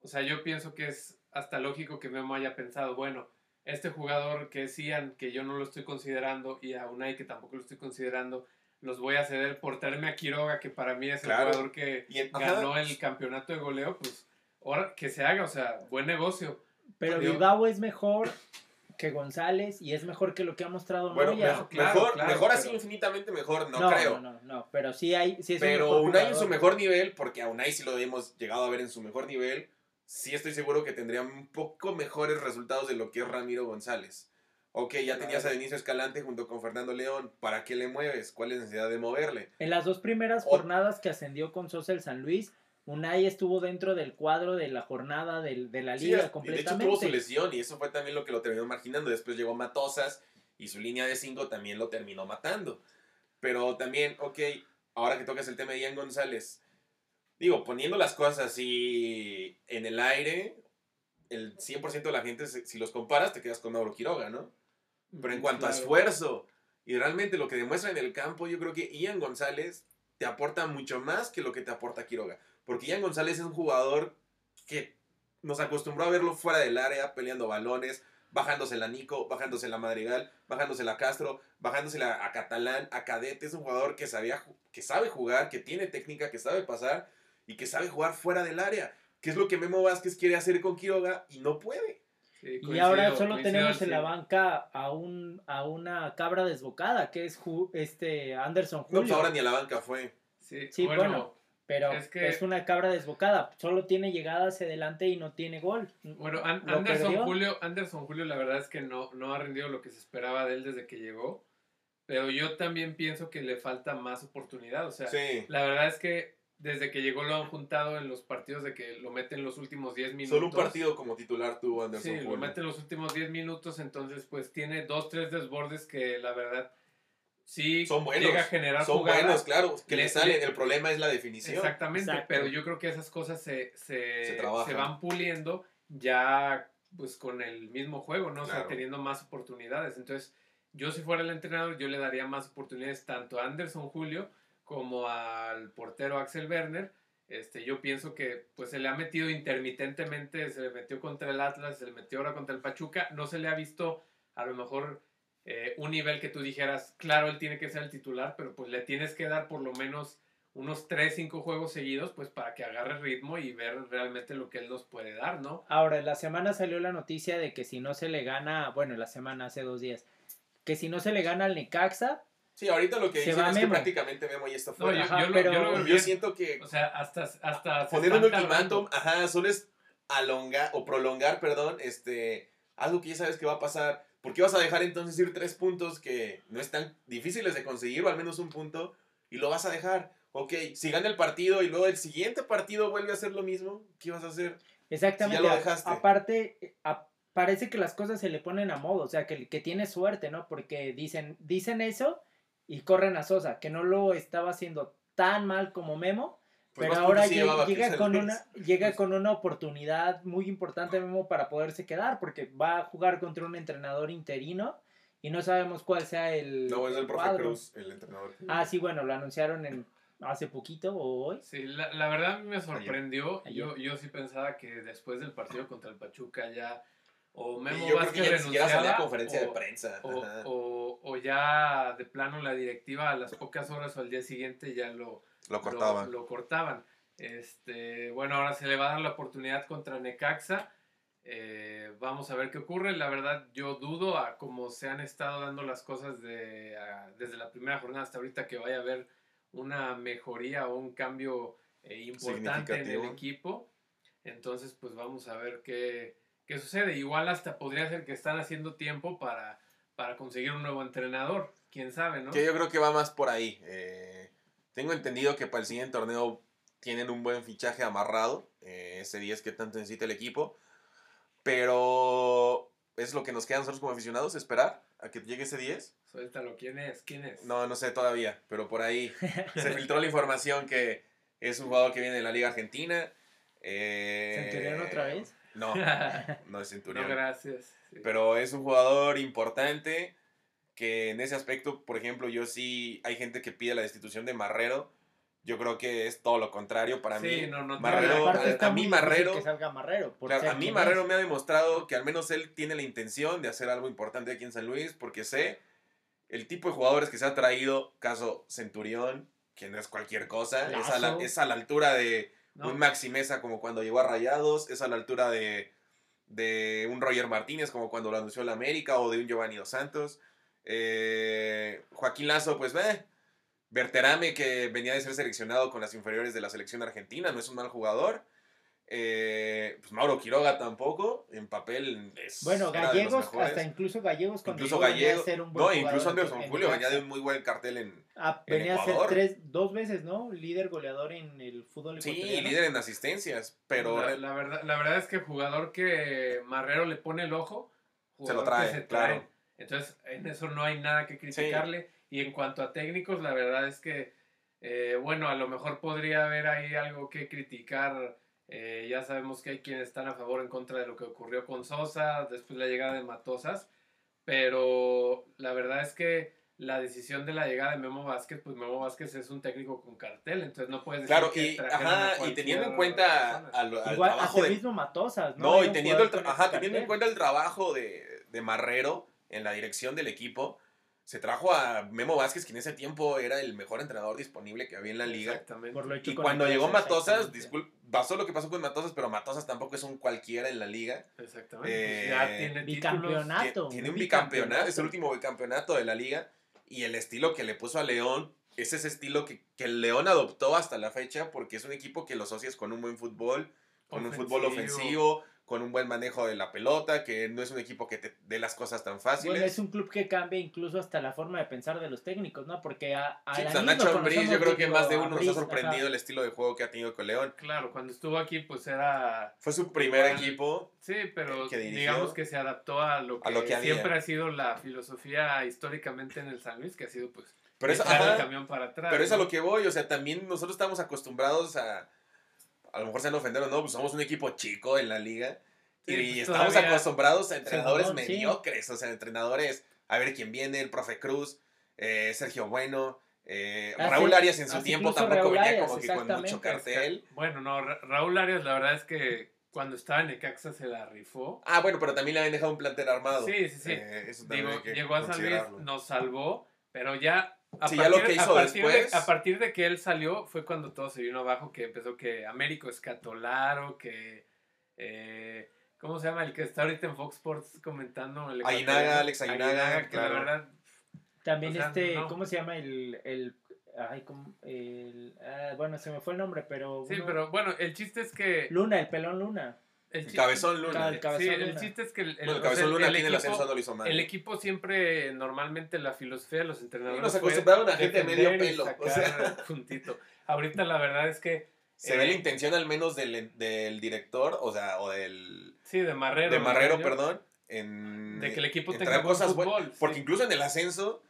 o sea, yo pienso que es hasta lógico que Memo haya pensado, bueno, este jugador que decían que yo no lo estoy considerando y a Unai que tampoco lo estoy considerando, los voy a ceder por traerme a Quiroga, que para mí es el jugador que ganó el campeonato de goleo, pues ahora que se haga, o sea, buen negocio. Pero Bilbao es mejor que González y es mejor que lo que ha mostrado bueno, Mejor, mejor, mejor así infinitamente mejor, no, creo. No, no, no, pero sí hay... Sí es pero Unai en su mejor nivel, porque a Unai sí lo hemos llegado a ver en su mejor nivel, sí estoy seguro que tendría un poco mejores resultados de lo que es Ramiro González. Ok, ya tenías a Denise Escalante junto con Fernando León. ¿Para qué le mueves? ¿Cuál es la necesidad de moverle? En las dos primeras jornadas que ascendió con Sosa el San Luis, Unai estuvo dentro del cuadro de la jornada de, de la liga completamente. De hecho tuvo su lesión y eso fue también lo que lo terminó marginando. Después llegó Matosas y su línea de cinco también lo terminó matando. Pero también, ok, ahora que tocas el tema de Ian González, digo, poniendo las cosas así en el aire, el 100% de la gente, si los comparas, te quedas con Mauro Quiroga, ¿no? Pero en cuanto a esfuerzo y realmente lo que demuestra en el campo, yo creo que Ian González te aporta mucho más que lo que te aporta Quiroga. Porque Ian González es un jugador que nos acostumbró a verlo fuera del área, peleando balones, bajándose la Nico, bajándose la Madrigal, bajándose la Castro, bajándose a Catalán, a Cadete. Es un jugador que, sabía, que sabe jugar, que tiene técnica, que sabe pasar y que sabe jugar fuera del área. Que es lo que Memo Vázquez quiere hacer con Quiroga y no puede. y ahora solo tenemos en la banca a un a una cabra desbocada, que es este Anderson Julio. No, pues ahora ni a la banca fue. Sí, bueno, pero es, una cabra desbocada. Solo tiene llegada hacia adelante y no tiene gol. Bueno, Anderson, Julio, Anderson Julio, la verdad es que no, no ha rendido lo que se esperaba de él desde que llegó. Pero yo también pienso que le falta más oportunidad. O sea, la verdad es que desde que llegó lo han juntado en los partidos de que lo meten los últimos 10 minutos. Solo un partido como titular tuvo Anderson Julio. Sí, lo meten los últimos 10 minutos. Entonces, pues tiene dos, tres desbordes que la verdad sí son buenos, llega a generar Son buenos, claro, que le, salen. El problema es la definición. Exactamente, pero yo creo que esas cosas se, se, se, van puliendo ya pues con el mismo juego, ¿no? O sea, teniendo más oportunidades. Entonces, yo si fuera el entrenador, yo le daría más oportunidades tanto a Anderson Julio como al portero Axel Werner. Este, yo pienso que pues se le ha metido intermitentemente, se le metió contra el Atlas, se le metió ahora contra el Pachuca, no se le ha visto a lo mejor eh, un nivel que tú dijeras, claro, él tiene que ser el titular, pero pues le tienes que dar por lo menos unos 3, 5 juegos seguidos, pues para que agarre ritmo y ver realmente lo que él nos puede dar, ¿no? Ahora, en la semana salió la noticia de que si no se le gana, bueno, la semana hace dos días, que si no se le gana al Necaxa, Sí, ahorita lo que dicen es que prácticamente Memo ya está fuera. yo, pero yo, siento que. O sea, hasta. hasta poner un ultimátum, ajá, solo es alongar o prolongar, perdón, este. Algo que ya sabes que va a pasar. ¿Por qué vas a dejar entonces ir tres puntos que no están difíciles de conseguir, o al menos un punto, y lo vas a dejar? Ok, si gana el partido y luego el siguiente partido vuelve a hacer lo mismo, ¿qué vas a hacer? Exactamente. ya lo dejaste. Aparte, eh, parece que las cosas se le ponen a modo, o sea, que, que tiene suerte, ¿no? Porque dicen, dicen eso y corren a Sosa, que no lo estaba haciendo tan mal como Memo, pues pero ahora llega, con una, llega con una oportunidad muy importante Memo para poderse quedar, porque va a jugar contra un entrenador interino y no sabemos cuál sea el. No, es el profe Cruz, el entrenador. Ah, sí, bueno, lo anunciaron en hace poquito o hoy. Sí, la, la verdad me sorprendió. Yo, yo sí pensaba que después del partido contra el Pachuca ya o Memo yo Vázquez creo que renunciaba, conferencia de prensa. O, o, ya de plano la directiva a las pocas horas o al día siguiente ya lo, lo cortaban. Lo, cortaban. Este, bueno, ahora se le va a dar la oportunidad contra Necaxa. Eh, vamos a ver qué ocurre. La verdad, yo dudo a cómo se han estado dando las cosas de, desde la primera jornada hasta ahorita que vaya a haber una mejoría o un cambio eh, importante en el equipo. Entonces, pues vamos a ver qué, qué sucede. Igual hasta podría ser que están haciendo tiempo para, para conseguir un nuevo entrenador. Quién sabe, ¿no? Que yo creo que va más por ahí. Eh, tengo entendido que para el siguiente torneo tienen un buen fichaje amarrado. Eh, ese 10 que tanto necesita el equipo. Pero es lo que nos queda nosotros como aficionados, esperar a que llegue ese 10. Suéltalo, ¿quién es? ¿Quién es? No, no sé todavía, pero por ahí *laughs* se filtró la información que es un jugador que viene de la Liga Argentina. Eh, ¿Centurión otra vez? No, *laughs* no es Centurión. No, gracias. Pero es un jugador importante que en ese aspecto, por ejemplo, yo sí, hay gente que pide la destitución de Marrero. Yo creo que es todo lo contrario para sí, mí. No, no, Marrero, a, mí Marrero, que salga Marrero a mí Marrero me ha demostrado que al menos él tiene la intención de hacer algo importante aquí en San Luis, porque sé el tipo de jugadores que se ha traído, caso Centurión, que no es cualquier cosa, es a, la, es a, la, altura de un Maxi Mesa como cuando llegó a Rayados, es a la altura de, de un Roger Martínez como cuando lo anunció la América o de un Giovanni Dos Santos. Eh, Joaquín Lazo, pues ve. Berterame, que venía de ser seleccionado con las inferiores de la selección argentina, no es un mal jugador. Eh, pues Mauro Quiroga tampoco, en papel es. Bueno, Gallegos, hasta incluso Gallegos cuando incluso Gallegos, ser un buen No, incluso Anderson Julio venía de un muy buen cartel en. Ah, venía a ser tres, dos veces, ¿no? Líder goleador en el fútbol Sí, líder en asistencias, pero. La, verdad, la verdad es que el jugador que Marrero le pone el ojo, se lo trae, claro. Entonces, en eso no hay nada que criticarle. Y en cuanto a técnicos, la verdad es que, eh, bueno, a lo mejor podría haber ahí algo que criticar eh, ya sabemos que hay quienes están a favor o en contra de lo que ocurrió con Sosa, después la llegada de Matosas, pero la verdad es que la decisión de la llegada de Memo Vázquez, pues Memo Vázquez es un técnico con cartel, entonces no puedes decir claro, y, ajá, y teniendo en cuenta al, trabajo de mismo Matosas, ¿no? y teniendo, el ajá, teniendo en cuenta el trabajo de, de Marrero en la dirección del equipo, se trajo a Memo Vázquez, que en ese tiempo era el mejor entrenador disponible que había en la liga. Exactamente. y cuando llegó Matosas, disculpe, pasó lo que pasó con Matosas, pero Matosas tampoco es un cualquiera en la liga. Exactamente. ya eh, tiene bicampeonato. Tiene un bicampeonato, es el último bicampeonato de la liga. Y el estilo que le puso a León es ese estilo que, que el León adoptó hasta la fecha, porque es un equipo que lo asocias con un buen fútbol, con un fútbol ofensivo con un buen manejo de la pelota, que no es un equipo que te dé las cosas tan fáciles. Bueno, es un club que cambia incluso hasta la forma de pensar de los técnicos, ¿no? Porque a, a sí, Nacho Ambriz yo creo que más de uno nos ha sorprendido el estilo de juego que ha tenido con León. Claro, cuando estuvo aquí pues era... Fue su primer equipo. Sí, pero digamos que se adaptó a lo que, siempre ha sido la filosofía históricamente en el San Luis, que ha sido pues... Pero es, el camión para atrás, pero es a lo que voy, o sea, también nosotros estamos acostumbrados a a lo mejor se han ofendido no, pues somos un equipo chico en la liga. y pues, estamos acostumbrados a entrenadores mediocres, o sea, entrenadores, a ver quién viene, el profe Cruz, eh, Sergio Bueno, eh, Raúl Arias en su tiempo tampoco venía como que con mucho cartel. Bueno, no, Raúl Arias la verdad es que cuando estaba en Necaxa se la rifó. Ah, bueno, pero también le habían dejado un plantel armado. Sí, sí, sí. Eh, llegó a San Luis, nos salvó, pero ya a sí, partir, ya lo que hizo después. De, a partir de que él salió fue cuando todo se vino abajo, que empezó que Américo Escatolaro, que... Eh, ¿Cómo se llama? El que está ahorita en Fox Sports comentando. El Ayunaga, Alex claro. La verdad, También este, ¿cómo se llama? El... el Ay, como el, ah, bueno, se me fue el nombre, pero... Sí, pero bueno, el chiste es que... Luna, el pelón Luna. El, cabezón Luna. el, cabezón sí, el chiste es que el, el, cabezón Luna tiene el ascenso, no lo hizo mal. El equipo siempre, normalmente la filosofía de los entrenadores. nos acostumbraron a gente medio pelo. O sea. *laughs* puntito. Ahorita la verdad es que. Se ve la eh, intención al menos del, del, director, o sea, o del. Sí, de Marrero. De Marrero, perdón. En, de que el equipo tenga cosas fútbol. Porque incluso en el ascenso,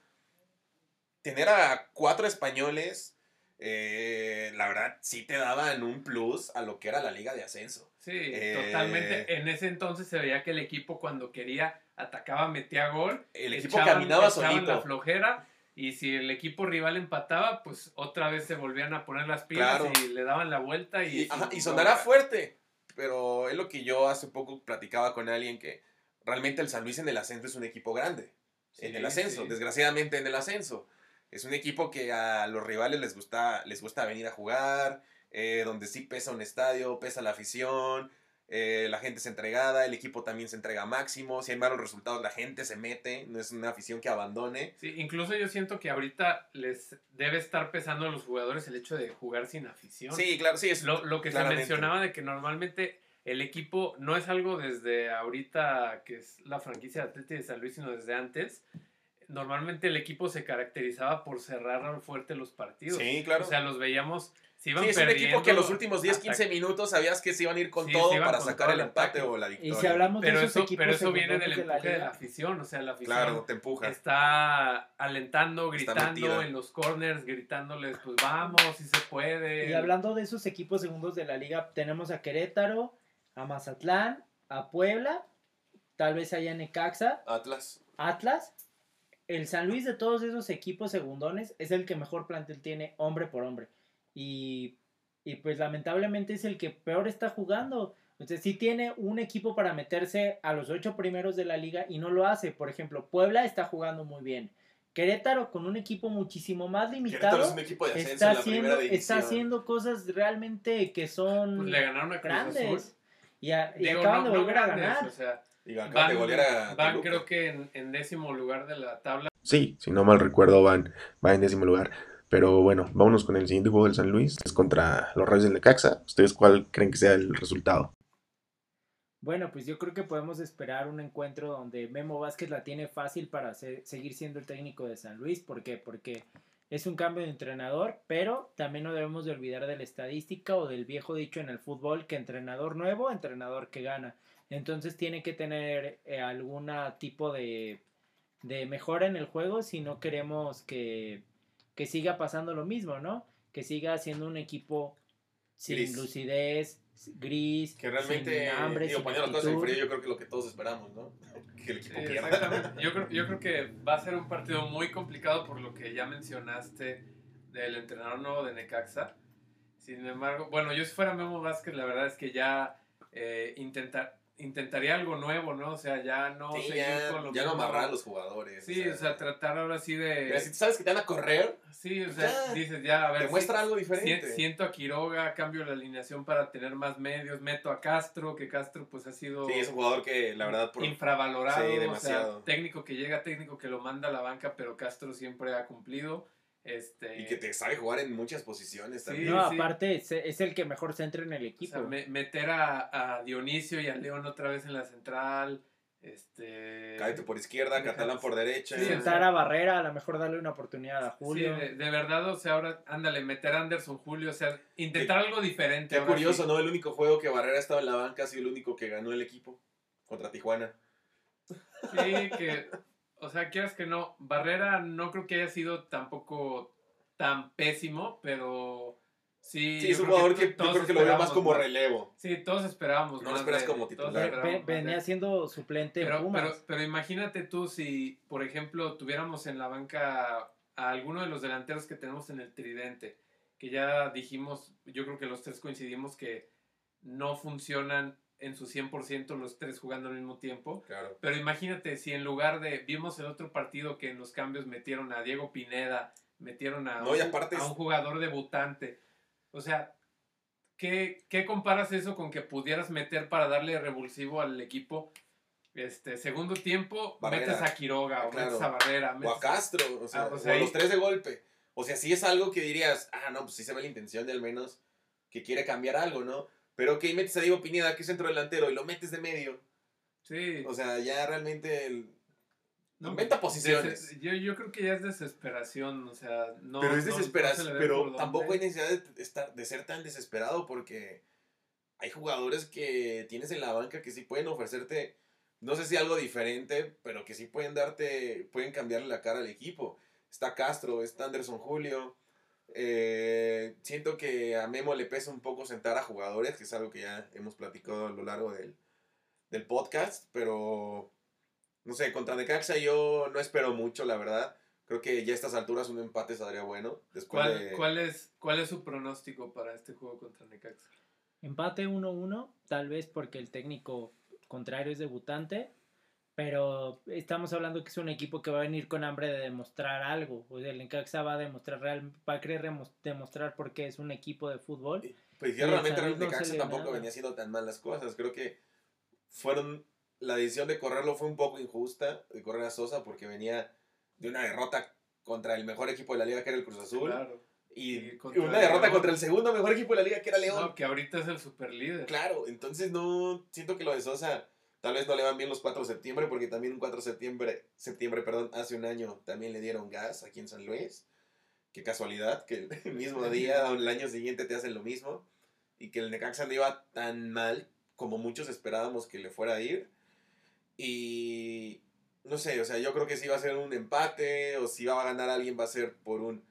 tener a cuatro españoles, eh, la verdad, sí te daban un plus a lo que era la liga de ascenso. Sí, eh, totalmente. En ese entonces se veía que el equipo cuando quería atacaba, metía gol. El equipo caminaba solito. la flojera. Y si el equipo rival empataba, pues otra vez se volvían a poner las pilas y le daban la vuelta. Y, y, sonará fuerte, pero es lo que yo hace poco platicaba con alguien que realmente el San Luis en el ascenso es un equipo grande. en el ascenso, desgraciadamente en el ascenso. Es un equipo que a los rivales les gusta, les gusta venir a jugar, eh, donde sí pesa un estadio, pesa la afición, eh, la gente es entregada, el equipo también se entrega máximo, si hay malos resultados la gente se mete, no es una afición que abandone. Sí, incluso yo siento que ahorita les debe estar pesando a los jugadores el hecho de jugar sin afición. Sí, claro, sí, es lo, lo que se mencionaba de que normalmente el equipo no es algo desde ahorita que es la franquicia de Atleti de San Luis, sino desde antes. Normalmente el equipo se caracterizaba por cerrar fuerte los partidos. Sí, claro. O sea, los veíamos sí, es un equipo que en los últimos 10, 15 minutos sabías que se iban a ir con todo para sacar el empate o la victoria. Y si hablamos pero de eso, Pero eso viene del empuje de la, afición, o sea, la afición claro, te empuja. está alentando, gritando en los corners, gritándoles, pues vamos, si se puede. Y hablando de esos equipos segundos de la liga, tenemos a Querétaro, a Mazatlán, a Puebla, tal vez allá en Necaxa. Atlas. Atlas. El San Luis de todos esos equipos segundones es el que mejor plantel tiene hombre por hombre. Y, y pues lamentablemente es el que peor está jugando. Entonces sí tiene un equipo para meterse a los ocho primeros de la liga y no lo hace. Por ejemplo, Puebla está jugando muy bien. Querétaro con un equipo muchísimo más limitado. Es un equipo de está, haciendo, está haciendo cosas realmente que son pues le ganaron a grandes. Y, acaban de volver a ganar. Y van, a creo que en, en, décimo lugar de la tabla. Sí, si no mal recuerdo van, van en décimo lugar. Pero bueno, vámonos con el siguiente juego del San Luis. Es contra los Reyes del Necaxa. ¿Ustedes cuál creen que sea el resultado? Bueno, pues yo creo que podemos esperar un encuentro donde Memo Vázquez la tiene fácil para seguir siendo el técnico de San Luis. ¿Por qué? Porque es un cambio de entrenador, pero también no debemos de olvidar de la estadística o del viejo dicho en el fútbol que entrenador nuevo, entrenador que gana. Entonces tiene que tener eh, algún tipo de, de mejora en el juego si no queremos que, que siga pasando lo mismo, ¿no? Que siga siendo un equipo sin lucidez, gris, que realmente, sin hambre, digo, las cosas en frío, yo creo que lo que todos esperamos, ¿no? *laughs* Que el equipo pierda. Yo creo, yo creo que va a ser un partido muy complicado por lo que ya mencionaste del entrenador nuevo de Necaxa. Sin embargo, bueno, yo si fuera Memo Vázquez, la verdad es que ya eh, intentar, intentaría algo nuevo, ¿no? O sea, ya no seguir ya, con lo Ya no amarrar a los jugadores. Sí, o sea, tratar ahora sí de. si tú sabes que te van a correr. Sí, o sea, dices ya, a ver. Te muestra algo diferente. Siento a Quiroga, cambio la alineación para tener más medios, meto a Castro, que Castro pues ha sido. Sí, es un jugador que la verdad. Por... Infravalorado. Sí, demasiado. O sea, técnico que llega, técnico que lo manda a la banca, pero Castro siempre ha cumplido. Este... Y que te sabe jugar en muchas posiciones también. no, aparte es, el que mejor se entra en el equipo. meter a, Dionisio y a León otra vez en la central. Este... Cállate por izquierda, Catalán por derecha. Sentar a Barrera, a lo mejor darle una oportunidad a Julio. de, verdad, o sea, ahora, ándale, meter a Anderson, Julio, o sea, intentar algo diferente. Qué curioso, ¿no? El único juego que Barrera estaba en la banca ha sido el único que ganó el equipo contra Tijuana. Sí, que o sea, quieras que no, Barrera no creo que haya sido tampoco tan pésimo, pero sí. Sí, es un jugador que, yo creo que lo veo más como relevo. Sí, todos esperábamos. No lo esperas como titular. venía siendo suplente pero, pero, pero, imagínate tú si, por ejemplo, tuviéramos en la banca a alguno de los delanteros que tenemos en el tridente, que ya dijimos, yo creo que los tres coincidimos que no funcionan en su 100% los tres jugando al mismo tiempo. Claro. Pero imagínate si en lugar de, vimos el otro partido que en los cambios metieron a Diego Pineda, metieron a, un, a un jugador debutante. O sea, ¿qué, ¿qué, comparas eso con que pudieras meter para darle revulsivo al equipo? Este, segundo tiempo, metes a Quiroga o metes a Barrera. O a Castro, o sea, ah, los tres de golpe. O sea, si es algo que dirías, ah, no, pues sí se ve la intención de al menos que quiere cambiar algo, ¿no? Pero que metes a Diego Pineda, que es centro delantero, y lo metes de medio. Sí. O sea, ya realmente el... No, inventa posiciones. Yo, yo creo que ya es desesperación, o sea, no. Pero es desesperación, pero tampoco hay necesidad de, estar, de ser tan desesperado porque hay jugadores que tienes en la banca que sí pueden ofrecerte, no sé si algo diferente, pero que sí pueden darte, pueden cambiarle la cara al equipo. Está Castro, está Anderson Julio, eh, siento que a Memo le pesa un poco sentar a jugadores, que es algo que ya hemos platicado a lo largo del, podcast, pero no sé, contra Necaxa yo no espero mucho, la verdad. Creo que ya a estas alturas un empate saldría bueno. Después ¿Cuál, ¿cuál, es, ¿Cuál es su pronóstico para este juego contra Necaxa? Empate 1-1, tal vez porque el técnico contrario es debutante pero estamos hablando que es un equipo que va a venir con hambre de demostrar algo. O sea, el Encaxa va a demostrar real, va a querer demostrar por qué es un equipo de fútbol. Pues ya realmente el Encaxa tampoco venía haciendo tan mal las cosas. Creo que fueron la decisión de correrlo fue un poco injusta, de correr a Sosa, porque venía de una derrota contra el mejor equipo de la liga, que era el Cruz Azul. Y, una derrota contra el segundo mejor equipo de la liga, que era León. que ahorita es el super líder. Claro, entonces no siento que lo de Sosa Tal vez no le van bien los 4 de septiembre, porque también un 4 de septiembre, septiembre perdón, hace un año también le dieron gas aquí en San Luis. Qué casualidad que el *laughs* mismo día o el año siguiente te hacen lo mismo. Y que el Necaxa no iba tan mal como muchos esperábamos que le fuera a ir. Y no sé, o sea, yo creo que si va a ser un empate o si va a ganar alguien va a ser por un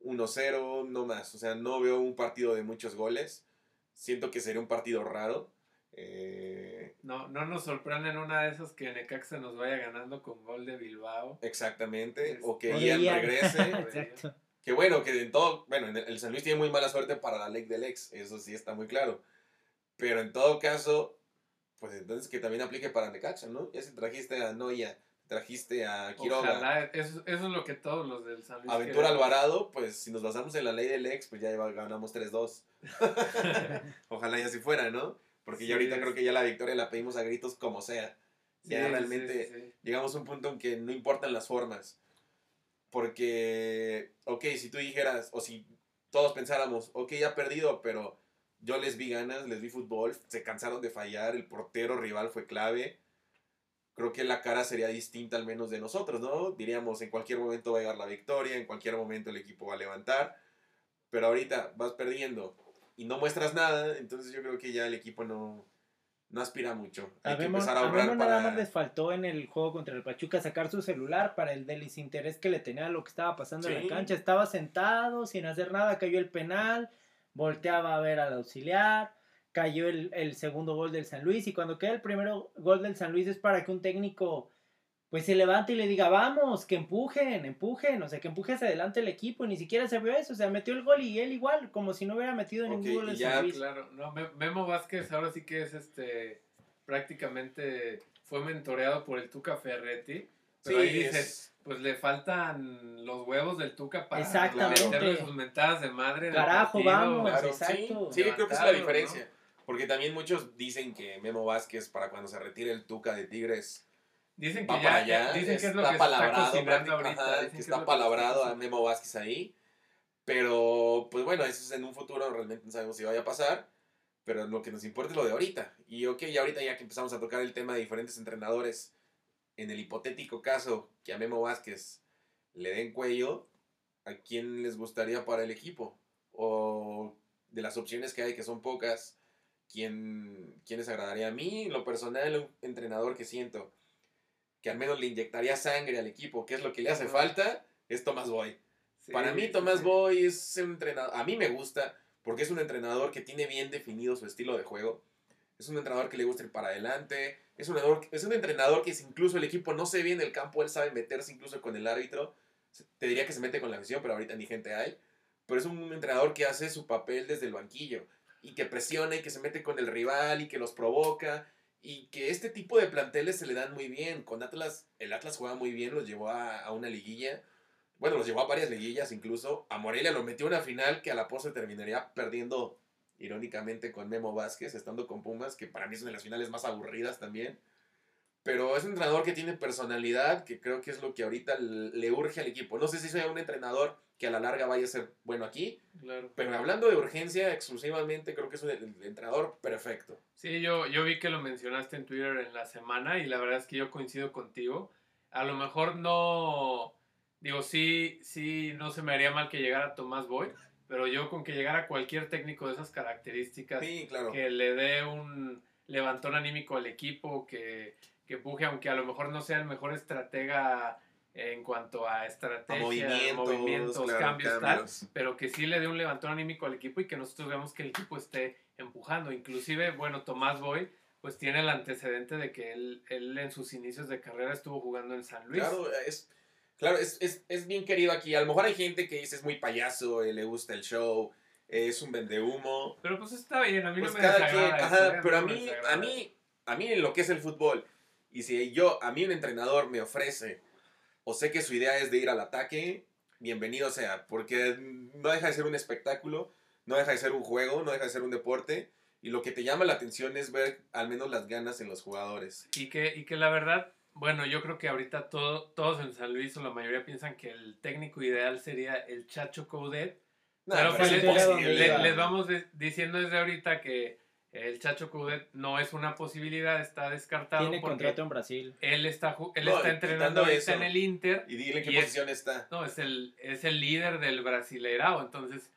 1-0, no más. O sea, no veo un partido de muchos goles. Siento que sería un partido raro. Eh, no, no nos sorprenden una de esas que Necaxa nos vaya ganando con gol de Bilbao. Exactamente, o que Ian *laughs* regrese. Exacto. Que bueno, que en todo, bueno, el San Luis tiene muy mala suerte para la ley del ex, eso sí está muy claro. Pero en todo caso, pues entonces que también aplique para Necaxa, ¿no? Ya si trajiste a Noia, trajiste a Quiroga. eso, es lo que todos los del San Luis Aventura Alvarado, pues si nos basamos en la ley del ex, pues ya ganamos 3-2. *laughs* *laughs* Ojalá ya así fuera, ¿no? Porque ya ahorita creo que ya la victoria la pedimos a gritos como sea. Ya realmente llegamos a un punto en que no importan las formas. Porque, ok, si tú dijeras, o si todos pensáramos, ok, ya ha perdido, pero yo les vi ganas, les vi fútbol, se cansaron de fallar, el portero rival fue clave. Creo que la cara sería distinta al menos de nosotros, ¿no? Diríamos, en cualquier momento va a llegar la victoria, en cualquier momento el equipo va a levantar. Pero ahorita vas perdiendo y no muestras nada, entonces yo creo que ya el equipo no, no aspira mucho. Hay que empezar a ahorrar a nada más les faltó en el juego contra el Pachuca sacar su celular para el desinterés que le tenía a lo que estaba pasando en la cancha. Estaba sentado sin hacer nada, cayó el penal, volteaba a ver al auxiliar, cayó el, el segundo gol del San Luis y cuando queda el primer gol del San Luis es para que un técnico pues se levante y le diga, vamos, que empujen, empujen, o sea, que empuje hacia adelante el equipo, y ni siquiera se vio eso, o sea, metió el gol y él igual, como si no hubiera metido ningún gol. Ya, claro, no, Memo Vázquez ahora sí que es este, prácticamente fue mentoreado por el Tuca Ferretti, pero ahí dices, pues le faltan los huevos del Tuca para meterle sus mentadas de madre. Carajo, vamos, exacto. Sí, creo que es la diferencia, porque también muchos dicen que Memo Vázquez, para cuando se retire el Tuca de Tigres Dicen que ya, dicen que es lo que palabrado, está ahorita. que está palabrado a Memo Vázquez ahí. Pero, pues bueno, eso es en un futuro, realmente no sabemos si vaya a pasar. Pero lo que nos importa es lo de ahorita. Y ok, ya ahorita ya que empezamos a tocar el tema de diferentes entrenadores, en el hipotético caso que a Memo Vázquez le den cuello, ¿a quién les gustaría para el equipo? O de las opciones que hay, que son pocas, ¿quién, quién les agradaría a mí? Lo personal, un entrenador que siento que al menos le inyectaría sangre al equipo, que es lo que le hace falta, es Tomás Boy. Para mí Tomás Boy es un entrenador, a mí me gusta, porque es un entrenador que tiene bien definido su estilo de juego. Es un entrenador que le gusta ir para adelante. Es un, entrenador, es un entrenador que si incluso el equipo no se ve en el campo, él sabe meterse incluso con el árbitro. Te diría que se mete con la afición, pero ahorita ni gente hay. Pero es un entrenador que hace su papel desde el banquillo. Y que presiona y que se mete con el rival y que los provoca y que este tipo de planteles se le dan muy bien. Con Atlas, el Atlas juega muy bien, los llevó a, una liguilla. Bueno, los llevó a varias liguillas incluso. A Morelia lo metió en una final que a la postre terminaría perdiendo, irónicamente, con Memo Vázquez, estando con Pumas, que para mí es una de las finales más aburridas también. Pero es un entrenador que tiene personalidad, que creo que es lo que ahorita le urge al equipo. No sé si sea un entrenador que a la larga vaya a ser bueno aquí. Pero hablando de urgencia exclusivamente, creo que es un, el, entrenador perfecto. Sí, yo, yo vi que lo mencionaste en Twitter en la semana y la verdad es que yo coincido contigo. A lo mejor no, digo, sí, sí, no se me haría mal que llegara Tomás Boy, pero yo con que llegara cualquier técnico de esas características, que le dé un levantón anímico al equipo, que, que empuje, aunque a lo mejor no sea el mejor estratega en cuanto a estrategia, movimientos, cambios, pero que sí le dé un levantón anímico al equipo y que nosotros veamos que el equipo esté empujando. Inclusive, bueno, Tomás Boy pues tiene el antecedente de que él, él en sus inicios de carrera estuvo jugando en San Luis. Claro, es, claro, es, es, es bien querido aquí. A lo mejor hay gente que dice es muy payaso, le gusta el show, es un vendehumo. Pero pues está bien, a mí no pues me desagrada. ¿eh? pero a mí, a mí, a mí en lo que es el fútbol, y si yo, a mí un entrenador me ofrece o sé que su idea es de ir al ataque, bienvenido sea, porque no deja de ser un espectáculo, no deja de ser un juego, no deja de ser un deporte, y lo que te llama la atención es ver al menos las ganas en los jugadores. Y que, y que la verdad, bueno, yo creo que ahorita todo, todos en San Luis o la mayoría piensan que el técnico ideal sería el Chacho Coudet. pero, pues les, vamos diciendo desde ahorita que el Chacho Cudet no es una posibilidad, está descartado. Tiene contrato en Brasil. Él está, él está entrenando ahorita en el Inter. Y dile en qué posición está. No, es el, es el líder del Brasileirao. Entonces,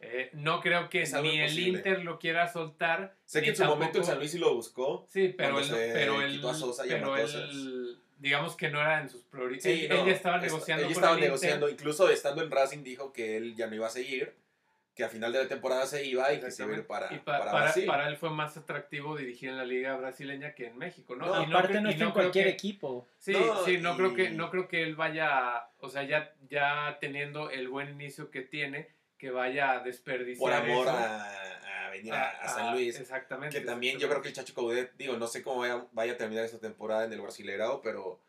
eh, no creo que ni el Inter lo quiera soltar. Sé que en su momento el San Luis sí lo buscó. Sí, pero él. Pero él, pero él digamos que no era en sus prioridades. él, ya estaba negociando. Él estaba negociando, incluso estando en Racing dijo que él ya no iba a seguir que a final de la temporada se iba y que se iba para, para, Brasil. para, él fue más atractivo dirigir en la liga brasileña que en México, ¿no? no y aparte no, está en cualquier equipo. Sí, sí, no creo que no creo que él vaya, o sea, ya ya teniendo el buen inicio que tiene, que vaya a desperdiciar por amor a, a, venir a, San Luis. Exactamente. Que también yo creo que el Chacho Coudet, digo, no sé cómo vaya, vaya a terminar esta temporada en el Brasileirao, pero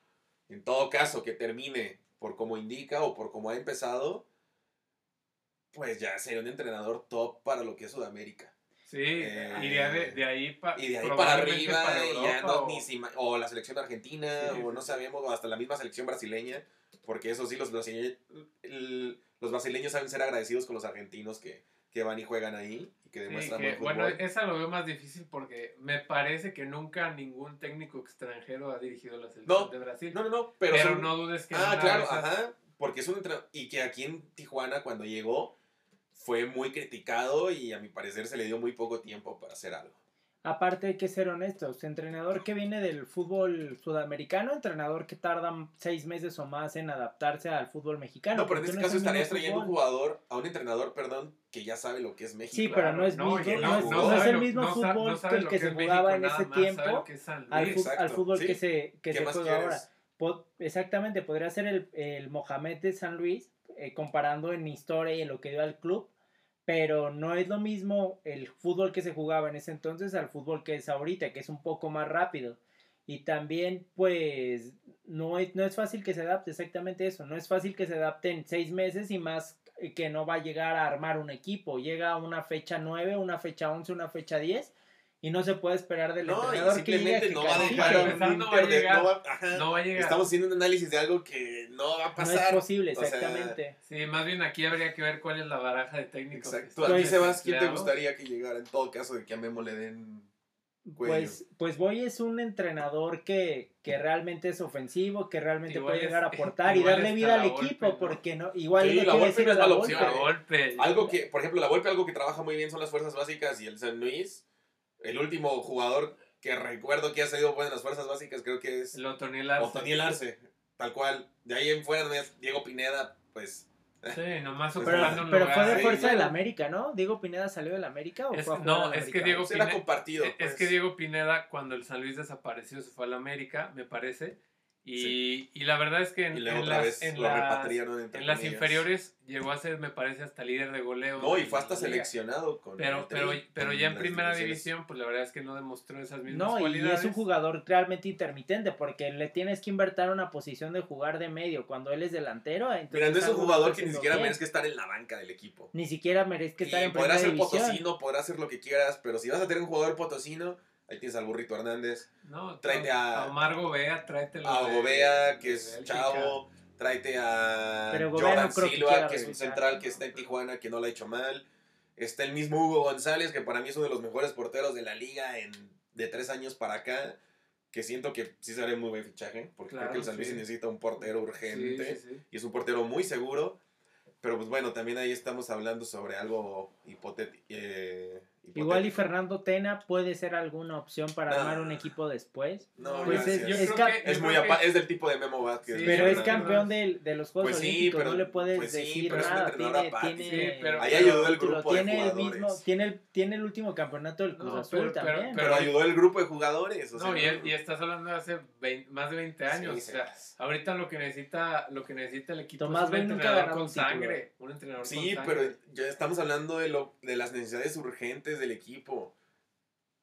en todo caso que termine por como indica o por como ha empezado pues ya sería un entrenador top para lo que es Sudamérica. Sí, y de, de, ahí, y de ahí para arriba, ya no, o... Ni o la selección argentina, o no sabemos, o hasta la misma selección brasileña, porque eso sí, los brasileños, los brasileños saben ser agradecidos con los argentinos que, que van y juegan ahí y que demuestran sí, Bueno, esa lo veo más difícil porque me parece que nunca ningún técnico extranjero ha dirigido la selección de Brasil. No, no, no, pero, no dudes que... Ah, claro, ajá, porque es un entrenador, y que aquí en Tijuana cuando llegó fue muy criticado y a mi parecer se le dio muy poco tiempo para hacer algo. Aparte hay que ser honestos, entrenador que viene del fútbol sudamericano, entrenador que tarda seis meses o más en adaptarse al fútbol mexicano. No, pero en este caso estarías trayendo un jugador, a un entrenador, perdón, que ya sabe lo que es México. Sí, pero no es, mismo, no, es, el mismo fútbol que el que, se jugaba en ese tiempo al, fútbol que se, que se juega ahora. exactamente, podría ser el, el Mohamed de San Luis, eh, comparando en historia y en lo que dio al club, pero no es lo mismo el fútbol que se jugaba en ese entonces al fútbol que es ahorita, que es un poco más rápido. Y también, pues, no es, no es fácil que se adapte exactamente eso. No es fácil que se adapte en seis meses y más que no va a llegar a armar un equipo. Llega una fecha 9, una fecha 11, una fecha 10 y no se puede esperar del no, entrenador que llegue no va a dejar un no va a llegar, no, va, a llegar. Estamos haciendo un análisis de algo que no va a pasar. No es posible, exactamente. sí, más bien aquí habría que ver cuál es la baraja de técnicos. Exacto. ¿Tú, a ti, Sebas, quién te gustaría que llegara en todo caso de que a Memo le den Pues, pues Boy es un entrenador que, que realmente es ofensivo, que realmente puede llegar a *laughs* aportar y darle vida al equipo, porque no, igual sí, la golpe no es mala opción. Algo que, por ejemplo, la golpe algo que trabaja muy bien son las fuerzas básicas y el San Luis el último jugador que recuerdo que ha salido bueno en las fuerzas básicas creo que es... El Otoniel Arce. Otoniel Arce, tal cual. De ahí en fuera, Diego Pineda, pues... Sí, nomás pero, pero fue de fuerza del América, ¿no? ¿Diego Pineda salió del América o fue a No, es que Diego Pineda. compartido. Es, pues. que Diego Pineda, cuando el San Luis desapareció, se fue al América, me parece. Y, y la verdad es que en, en las, en, las, inferiores llegó a ser, me parece, hasta líder de goleo. No, y fue hasta seleccionado con Pero, pero, pero ya en primera división, pues la verdad es que no demostró esas mismas no, cualidades. No, y es un jugador realmente intermitente, porque le tienes que invertir una posición de jugar de medio cuando él es delantero. Mira, no es un jugador que ni siquiera merece estar en la banca del equipo. Ni siquiera merece estar en primera división. Podrá ser potosino, podrá hacer lo que quieras, pero si vas a tener un jugador potosino Ahí tienes al Burrito Hernández. No, tráete a, a Omar Gobea, tráete a Gobea, que es chavo. Tráete a Jordan Silva, que, es un central que está en Tijuana, que no lo ha hecho mal. Está el mismo Hugo González, que para mí es uno de los mejores porteros de la liga en, de tres años para acá. Que siento que sí será muy buen fichaje, porque creo que el San Luis necesita un portero urgente. y es un portero muy seguro. Pero pues bueno, también ahí estamos hablando sobre algo hipotético. Eh, Igual y Fernando Tena puede ser alguna opción para armar un equipo después. No, pues es, es, muy es del tipo de Memo Vázquez. pero es campeón de, de, los Juegos pues Olímpicos, no le puedes pues decir nada. Tiene, tiene, pero, ahí ayudó el grupo tiene de jugadores. El mismo, tiene, el, tiene el último campeonato del Cruz Azul también. Pero, ayudó el grupo de jugadores. O sea, no, y, y, estás hablando de hace más de 20 años. o sea, ahorita lo que necesita, lo que necesita el equipo Tomás es un entrenador con sangre. Un entrenador sí, pero ya estamos hablando de, lo, de las necesidades urgentes del equipo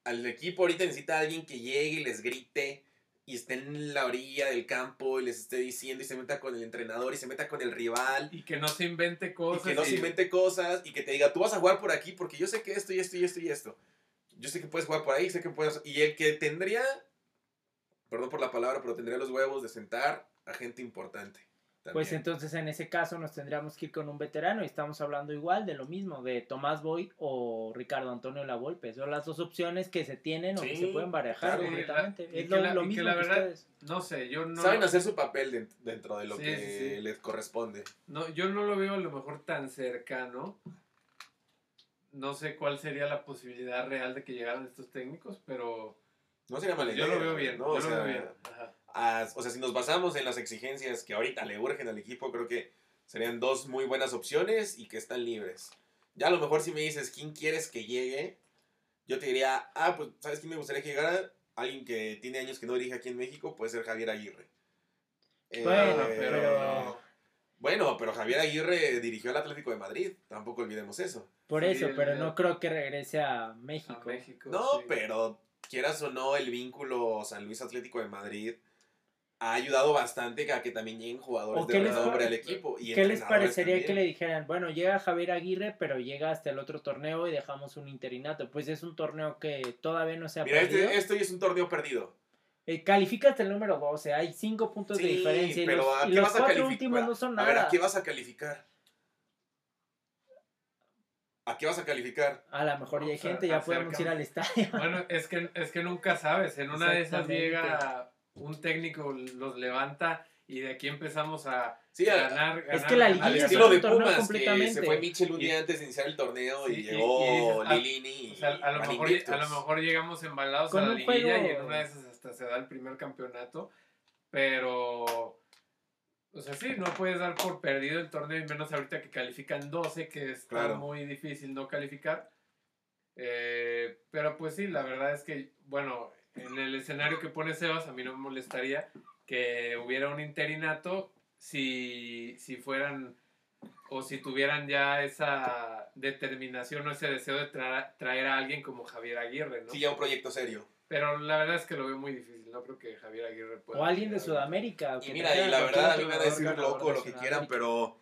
al equipo ahorita necesita alguien que llegue y les grite y esté en la orilla del campo y les esté diciendo y se meta con el entrenador y se meta con el rival. Y que no se invente cosas. Y que no se invente cosas y que te diga, tú vas a jugar por aquí porque yo sé que esto y esto y esto y esto. Yo sé que puedes jugar por ahí, sé que puedes... Y el que tendría, perdón por la palabra, pero tendría los huevos de sentar a gente importante. Pues entonces en ese caso nos tendríamos que ir con un veterano y estamos hablando igual de lo mismo, de Tomás Boy o Ricardo Antonio Lavolpe. Son las dos opciones que se tienen o que se pueden barajar completamente. es lo, mismo que, ustedes. No sé, yo no... Saben hacer su papel dentro de lo que les corresponde. No, yo no lo veo a lo mejor tan cercano. No sé cuál sería la posibilidad real de que llegaran estos técnicos, pero... No sería mala Yo lo veo bien, ¿no? yo lo veo bien. Ajá o sea, si nos basamos en las exigencias que ahorita le urgen al equipo, creo que serían dos muy buenas opciones y que están libres. Ya a lo mejor si me dices, ¿quién quieres que llegue? Yo te diría, ah, pues, ¿sabes quién me gustaría que llegara? Alguien que tiene años que no dirige aquí en México, puede ser Javier Aguirre. Bueno, eh, pero... Bueno, pero Javier Aguirre dirigió al Atlético de Madrid, tampoco olvidemos eso. Por eso, pero no creo que regrese a México. no, pero quieras o no, el vínculo San Luis Atlético de Madrid ha ayudado bastante a que también lleguen jugadores de renombre al equipo. Y ¿Qué les parecería que le dijeran, bueno, llega Javier Aguirre, pero llega hasta el otro torneo y dejamos un interinato? Pues es un torneo que todavía no se ha Mira, Este, esto ya es un torneo perdido. Eh, califica hasta el número 12, hay 5 puntos de diferencia. Pero y los, cuatro últimos no son nada. A ver, ¿a qué vas a calificar? ¿A qué vas a calificar? A lo mejor ya hay gente, ya podemos ir al estadio. Bueno, es que, es que nunca sabes. En una de esas llega un técnico los levanta y de aquí empezamos a ganar, Es que la liguilla es de Pumas, completamente. se fue Michel un día antes de iniciar el torneo y, llegó Lilini. a, lo mejor, a lo mejor llegamos embalados a la liguilla y en una de esas hasta se da el primer campeonato, pero... O sea, sí, no puedes dar por perdido el torneo y menos ahorita que califican 12, que es muy difícil no calificar. Eh, pero pues sí, la verdad es que, bueno, en el escenario que pone Sebas, a mí no me molestaría que hubiera un interinato si, si fueran o si tuvieran ya esa determinación o ese deseo de traer a alguien como Javier Aguirre, ¿no? Sí, ya un proyecto serio. Pero la verdad es que lo veo muy difícil, no creo que Javier Aguirre pueda. O alguien de Sudamérica. y mira, y la verdad, a mí me va a decir loco lo que quieran, pero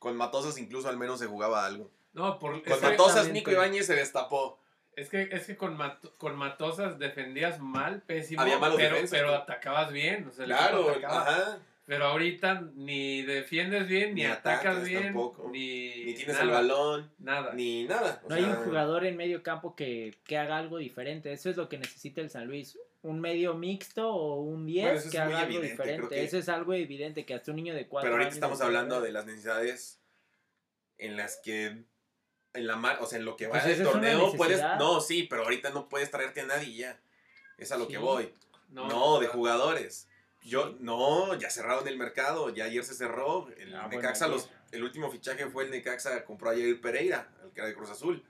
con Matosas incluso al menos se jugaba algo. No, por, con Matosas Nico Ibáñez se destapó. Es que, es que con, con Matosas defendías mal, pésimo, pero, pero atacabas bien. O sea, claro, ajá. Pero ahorita ni defiendes bien, ni, atacas, bien, ni, ni tienes el balón, nada. Ni nada. no hay un jugador en medio campo que, que, haga algo diferente. Eso es lo que necesita el San Luis. Un medio mixto o un 10 que haga algo diferente. Eso es algo evidente que hasta un niño de 4 Pero ahorita estamos hablando de las necesidades en las que en la mar, o sea, en lo que va pues del torneo puedes, no, sí, pero ahorita no puedes traerte a nadie ya. Es a lo que voy. No, de jugadores. Yo, no, ya cerraron el mercado, ya ayer se cerró. El ah, Necaxa, los, el último fichaje fue el Necaxa, compró ayer Pereira, el que era de Cruz Azul,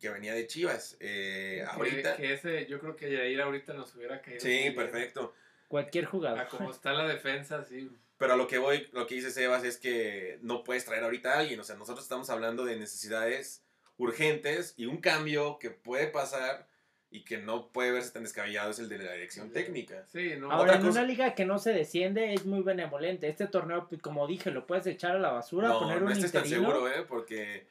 que venía de Chivas. Eh, ahorita. Que ese, yo creo que Yair ahorita nos hubiera caído. Sí, perfecto. Cualquier jugador. como está la defensa, sí. Pero a lo que voy, lo que dice Sebas es que no puedes traer ahorita a alguien. O sea, nosotros estamos hablando de necesidades urgentes y un cambio que puede pasar y que no puede verse tan descabellado es el de la dirección técnica. Sí, ¿no? Ahora, en una liga que no se desciende es muy benevolente. Este torneo, pues, como dije, lo puedes echar a la basura, no, poner no un estés tan seguro, ¿eh? Porque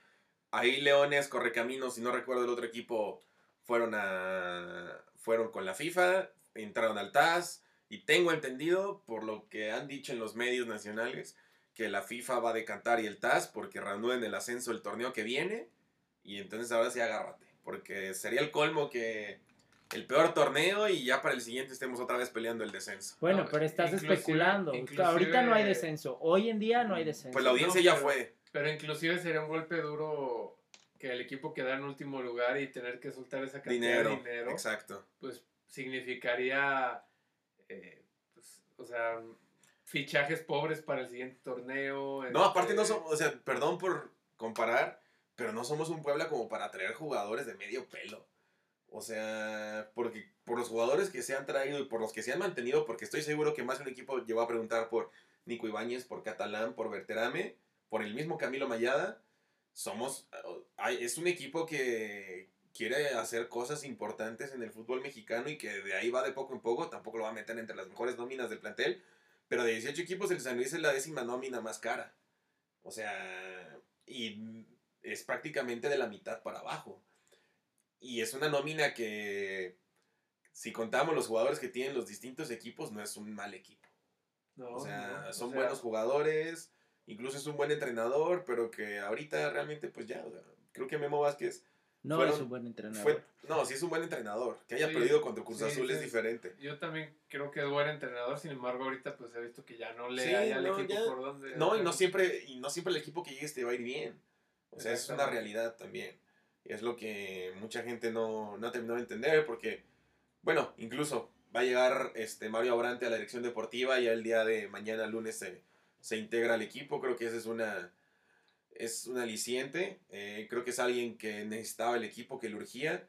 ahí Leones, Correcaminos, si no recuerdo el otro equipo, fueron a fueron con la FIFA, entraron al TAS, y tengo entendido, por lo que han dicho en los medios nacionales, que la FIFA va a decantar y el TAS porque reanuden el ascenso el torneo que viene. Y entonces ahora sí agárrate. Porque sería el colmo que el peor torneo y ya para el siguiente estemos otra vez peleando el descenso. Bueno, pero estás especulando. Ahorita no hay descenso. Hoy en día no hay descenso. Pues la audiencia ya fue. Pero inclusive sería un golpe duro que el equipo quedara en último lugar y tener que soltar esa cantidad de dinero. Exacto. Pues significaría eh, pues, o sea, fichajes pobres para el siguiente torneo. No, aparte no este somos, o sea, perdón por comparar, pero no somos un Puebla como para traer jugadores de medio pelo. O sea, porque por los jugadores que se han traído y por los que se han mantenido, porque estoy seguro que más de un equipo llegó a preguntar por Nico Ibáñez, por Catalán, por Berterame, por el mismo Camilo Mayada. Somos, es un equipo que, quiere hacer cosas importantes en el fútbol mexicano y que de ahí va de poco en poco, tampoco lo va a meter entre las mejores nóminas del plantel, pero de 18 equipos el San Luis es la décima nómina más cara. O sea, y es prácticamente de la mitad para abajo. Y es una nómina que, si contamos los jugadores que tienen los distintos equipos, no es un mal equipo. o sea, son buenos jugadores, incluso es un buen entrenador, pero que ahorita realmente, pues ya, creo que Memo Vázquez no es un buen entrenador. no, sí es un buen entrenador. Que haya perdido contra Cruz Azul es diferente. Yo también creo que es buen entrenador, sin embargo, ahorita pues he visto que ya no le hay al equipo por donde. No, y no siempre, y no siempre el equipo que llegue te va a ir bien. O sea, es una realidad también. Y es lo que mucha gente no, no ha terminado de entender, porque, bueno, incluso va a llegar este Mario Abrante a la dirección deportiva, y el día de mañana, lunes, se, se integra al equipo. Creo que esa es una es un aliciente. Eh, creo que es alguien que necesitaba el equipo, que le urgía,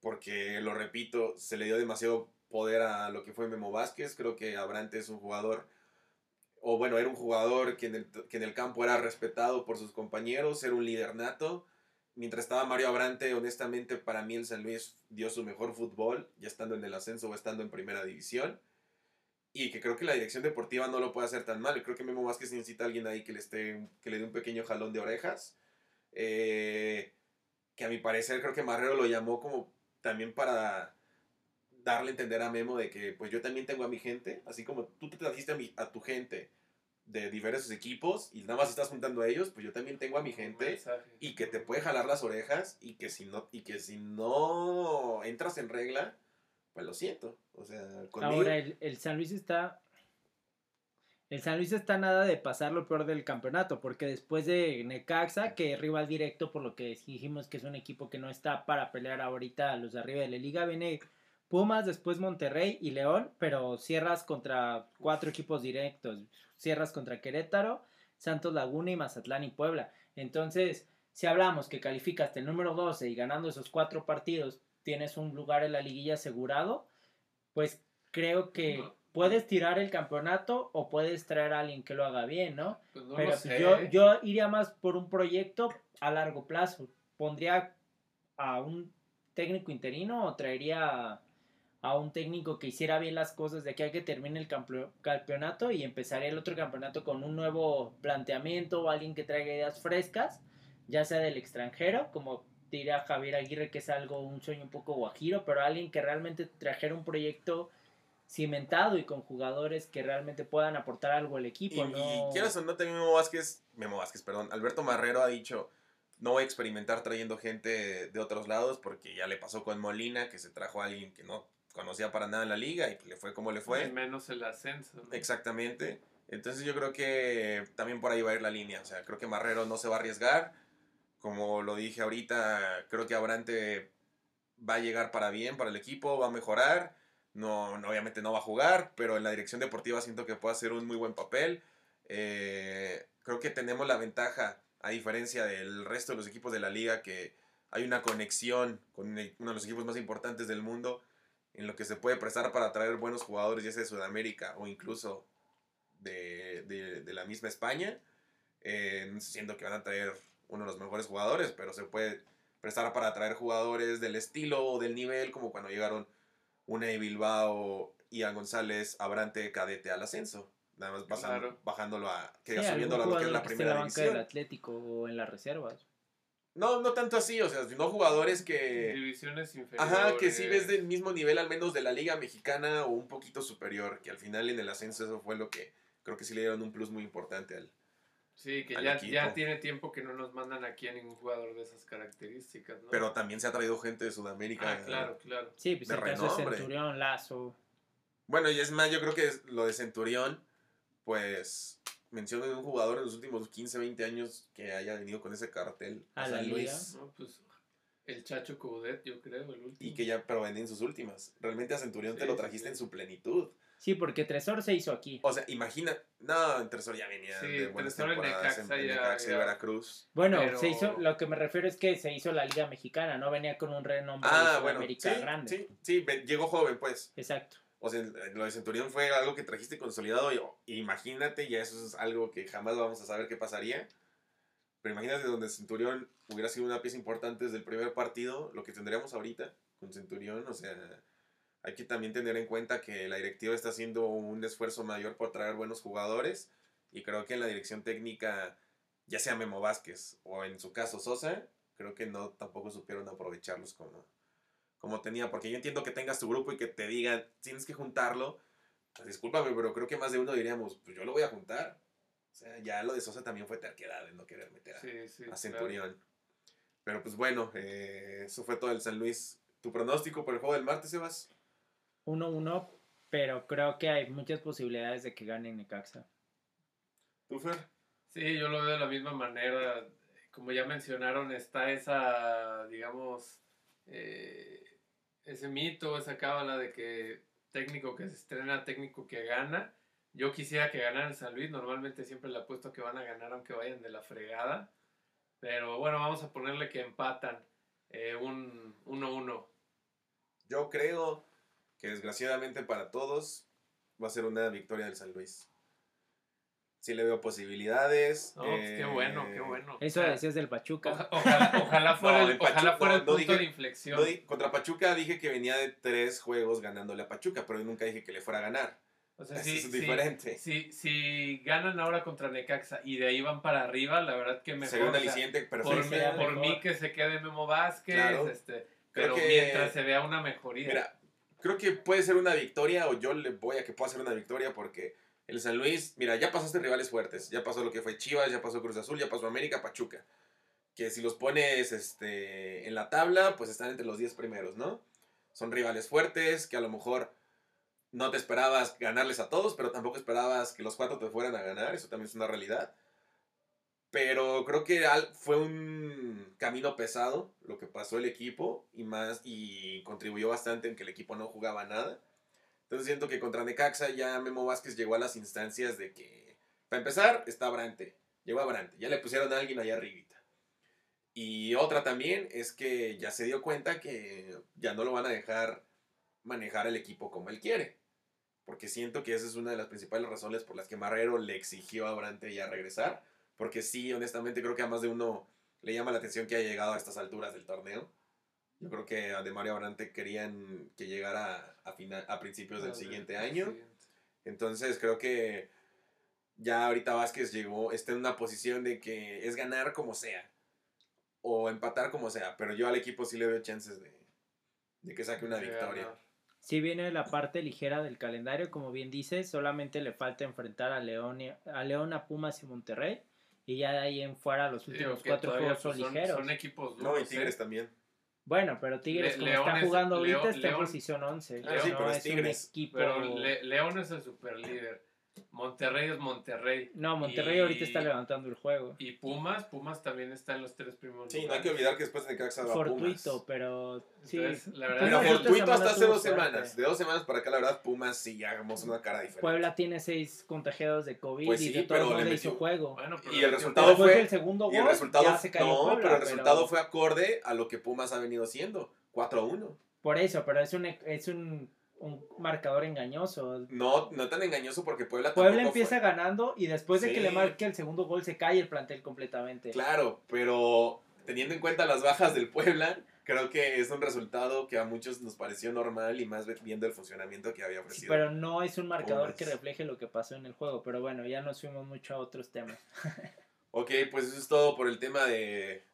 porque, lo repito, se le dio demasiado poder a lo que fue Memo Vázquez. Creo que Abrante es un jugador, o bueno, era un jugador que en el, que en el campo era respetado por sus compañeros, era un líder nato. Mientras estaba Mario Abrante, honestamente, para mí el San Luis dio su mejor fútbol, ya estando en el ascenso o estando en primera división y que creo que la dirección deportiva no lo puede hacer tan mal. Creo que Memo Vázquez necesita a alguien ahí que le, esté, que le dé un pequeño jalón de orejas. Eh, que a mi parecer creo que Marrero lo llamó como también para darle a entender a Memo de que pues yo también tengo a mi gente, así como tú te trajiste a, mi, a tu gente de diversos equipos y nada más estás juntando a ellos, pues yo también tengo a mi gente y que te puede jalar las orejas y que si no y que si no entras en regla, pues lo siento. O sea, Ahora, el, San Luis está. El San Luis está nada de pasar lo peor del campeonato, porque después de Necaxa, que es rival directo, por lo que dijimos que es un equipo que no está para pelear ahorita a los de arriba de la liga, viene Pumas, después Monterrey y León, pero cierras contra cuatro equipos directos. Cierras contra Querétaro, Santos Laguna y Mazatlán y Puebla. Entonces, si hablamos que calificaste el número 12 y ganando esos cuatro partidos tienes un lugar en la liguilla asegurado, pues creo que puedes tirar el campeonato o puedes traer a alguien que lo haga bien, ¿no? Pues Pero pues, yo, yo iría más por un proyecto a largo plazo. Pondría a un técnico interino o traería a, un técnico que hiciera bien las cosas de que hay que termine el campeonato y empezaría el otro campeonato con un nuevo planteamiento o alguien que traiga ideas frescas, ya sea del extranjero, como diría Javier Aguirre que es algo, un sueño un poco guajiro, pero alguien que realmente trajera un proyecto cimentado y con jugadores que realmente puedan aportar algo al equipo. Y, ¿no? quieras o no, también Memo Vázquez, Memo Vázquez, perdón, Alberto Marrero ha dicho, no voy a experimentar trayendo gente de otros lados porque ya le pasó con Molina, que se trajo a alguien que no conocía para nada en la liga y le fue como le fue. menos el ascenso. Exactamente. Entonces yo creo que también por ahí va a ir la línea. O sea, creo que Marrero no se va a arriesgar. Como lo dije ahorita, creo que Abrante va a llegar para bien para el equipo, va a mejorar. No, obviamente no va a jugar, pero en la dirección deportiva siento que puede hacer un muy buen papel. Eh, creo que tenemos la ventaja, a diferencia del resto de los equipos de la liga, que hay una conexión con uno de los equipos más importantes del mundo, en lo que se puede prestar para traer buenos jugadores, ya sea de Sudamérica o incluso de, la misma España. Eh, siento que van a traer uno de los mejores jugadores, pero se puede prestar para atraer jugadores del estilo o del nivel, como cuando llegaron una de Bilbao, Ian González, Abrante, Cadete al ascenso. Nada más bajándolo a, que subiéndolo a lo que es la primera la división. del Atlético o en las reservas. No, no tanto así, o sea, sino jugadores que... Divisiones inferiores. Ajá, que sí ves del mismo nivel al menos de la liga mexicana o un poquito superior, que al final en el ascenso eso fue lo que creo que sí le dieron un plus muy importante al, Sí, que ya, ya, tiene tiempo que no nos mandan aquí a ningún jugador de esas características, ¿no? Pero también se ha traído gente de Sudamérica. Ah, claro, claro. Sí, pues de el caso de Centurión, Lazo. Bueno, y es más, yo creo que lo de Centurión, pues menciono de un jugador en los últimos 15, 20 años que haya venido con ese cartel. A, San Luis. No, pues el Chacho Coudet, yo creo, el último. Y que ya, pero en sus últimas. Realmente a Centurión te lo trajiste en su plenitud. Sí, porque Tresor se hizo aquí. O sea, imagina. No, Tresor ya venía de buenas temporadas en, en, Necaxa, Veracruz. Bueno, se hizo, lo que me refiero es que se hizo la Liga Mexicana, no venía con un renombre ah, bueno, sí, grande. Sí, sí, llegó joven, pues. Exacto. O sea, lo de Centurión fue algo que trajiste consolidado. Y, imagínate, ya eso es algo que jamás vamos a saber qué pasaría. Pero imagínate donde Centurión hubiera sido una pieza importante desde el primer partido, lo que tendríamos ahorita con Centurión, o sea hay que también tener en cuenta que la directiva está haciendo un esfuerzo mayor por traer buenos jugadores y creo que en la dirección técnica, ya sea Memo Vázquez o en su caso Sosa, creo que no tampoco supieron aprovecharlos como, como tenía, porque yo entiendo que tengas tu grupo y que te digan, tienes que juntarlo, pues discúlpame, pero creo que más de uno diríamos, pues yo lo voy a juntar. O sea, ya lo de Sosa también fue terquedad de no querer meter a, Centurión. Pero pues bueno, eh, eso fue todo el San Luis. ¿Tu pronóstico por el juego del martes, Sebas? 1-1, pero creo que hay muchas posibilidades de que gane Necaxa. ¿Tú, Fer? Sí, yo lo veo de la misma manera. Como ya mencionaron, está esa, digamos, eh, ese mito, esa cábala de que técnico que se estrena, técnico que gana. Yo quisiera que ganaran San Luis, normalmente siempre le apuesto que van a ganar aunque vayan de la fregada. Pero bueno, vamos a ponerle que empatan eh, un 1-1. Yo creo que desgraciadamente para todos va a ser una victoria del San Luis. Sí le veo posibilidades. No, pues qué bueno, qué bueno. Eso decías del *laughs* Pachuca. ojalá, fuera, el, ojalá fuera el punto de inflexión. contra Pachuca dije que venía de tres juegos ganándole a Pachuca, pero nunca dije que le fuera a ganar. O sea, sí, es diferente. Si, si, ganan ahora contra Necaxa y de ahí van para arriba, la verdad que mejor. Un aliciente, pero por, mí, por mí que se quede Memo Vázquez, este, pero mientras se vea una mejoría. Mira, creo que puede ser una victoria o yo le voy a que pueda ser una victoria porque el San Luis, mira, ya pasaste rivales fuertes, ya pasó lo que fue Chivas, ya pasó Cruz Azul, ya pasó América, Pachuca. Que si los pones este, en la tabla, pues están entre los 10 primeros, ¿no? Son rivales fuertes que a lo mejor no te esperabas ganarles a todos, pero tampoco esperabas que los cuatro te fueran a ganar, eso también es una realidad. Pero creo que fue un camino pesado lo que pasó el equipo y más y contribuyó bastante en que el equipo no jugaba nada. Entonces siento que contra Necaxa ya Memo Vázquez llegó a las instancias de que, para empezar, está Brante, llegó a Brante, ya le pusieron a alguien allá arribita. Y otra también es que ya se dio cuenta que ya no lo van a dejar manejar el equipo como él quiere. Porque siento que esa es una de las principales razones por las que Marrero le exigió a Brante ya regresar. Porque sí, honestamente creo que a más de uno le llama la atención que haya llegado a estas alturas del torneo. Yo creo que a De Mario Brante querían que llegara a, final, a principios del siguiente año. Entonces creo que ya ahorita Vázquez llegó, está en una posición de que es ganar como sea. O empatar como sea. Pero yo al equipo sí le veo chances de, de que saque una victoria. Si viene la parte ligera del calendario, como bien dices, solamente le falta enfrentar a León, a León, a Pumas y Monterrey. Y ya de ahí en fuera los últimos cuatro juegos son, pues, ligeros. Son equipos No, y Tigres ¿eh? también. Bueno, pero Tigres, como está jugando ahorita, está en posición 11. Ah, sí, pero es, Tigres. equipo... Pero León es el super líder. Monterrey es Monterrey. No, Monterrey ahorita está levantando el juego. Y Pumas, Pumas también está en los tres primeros Sí, no hay que olvidar que después de Necaxa va Fortuito, pero sí. la verdad, Fortuito hasta hace dos semanas. De dos semanas para acá, la verdad, Pumas sí hagamos una cara diferente. Puebla tiene seis contagiados de COVID pues y de todo le hizo juego. y el resultado fue... el segundo gol, y el resultado, no, pero el resultado fue acorde a lo que Pumas ha venido haciendo. 4-1. Por eso, pero es un, es un un marcador engañoso. No, no tan engañoso porque Puebla Puebla empieza ganando y después de que le marque el segundo gol se cae el plantel completamente. Claro, pero teniendo en cuenta las bajas del Puebla, creo que es un resultado que a muchos nos pareció normal y más viendo el funcionamiento que había ofrecido. pero no es un marcador que refleje lo que pasó en el juego, pero bueno, ya nos fuimos mucho a otros temas. *laughs* ok, pues eso es todo por el tema de,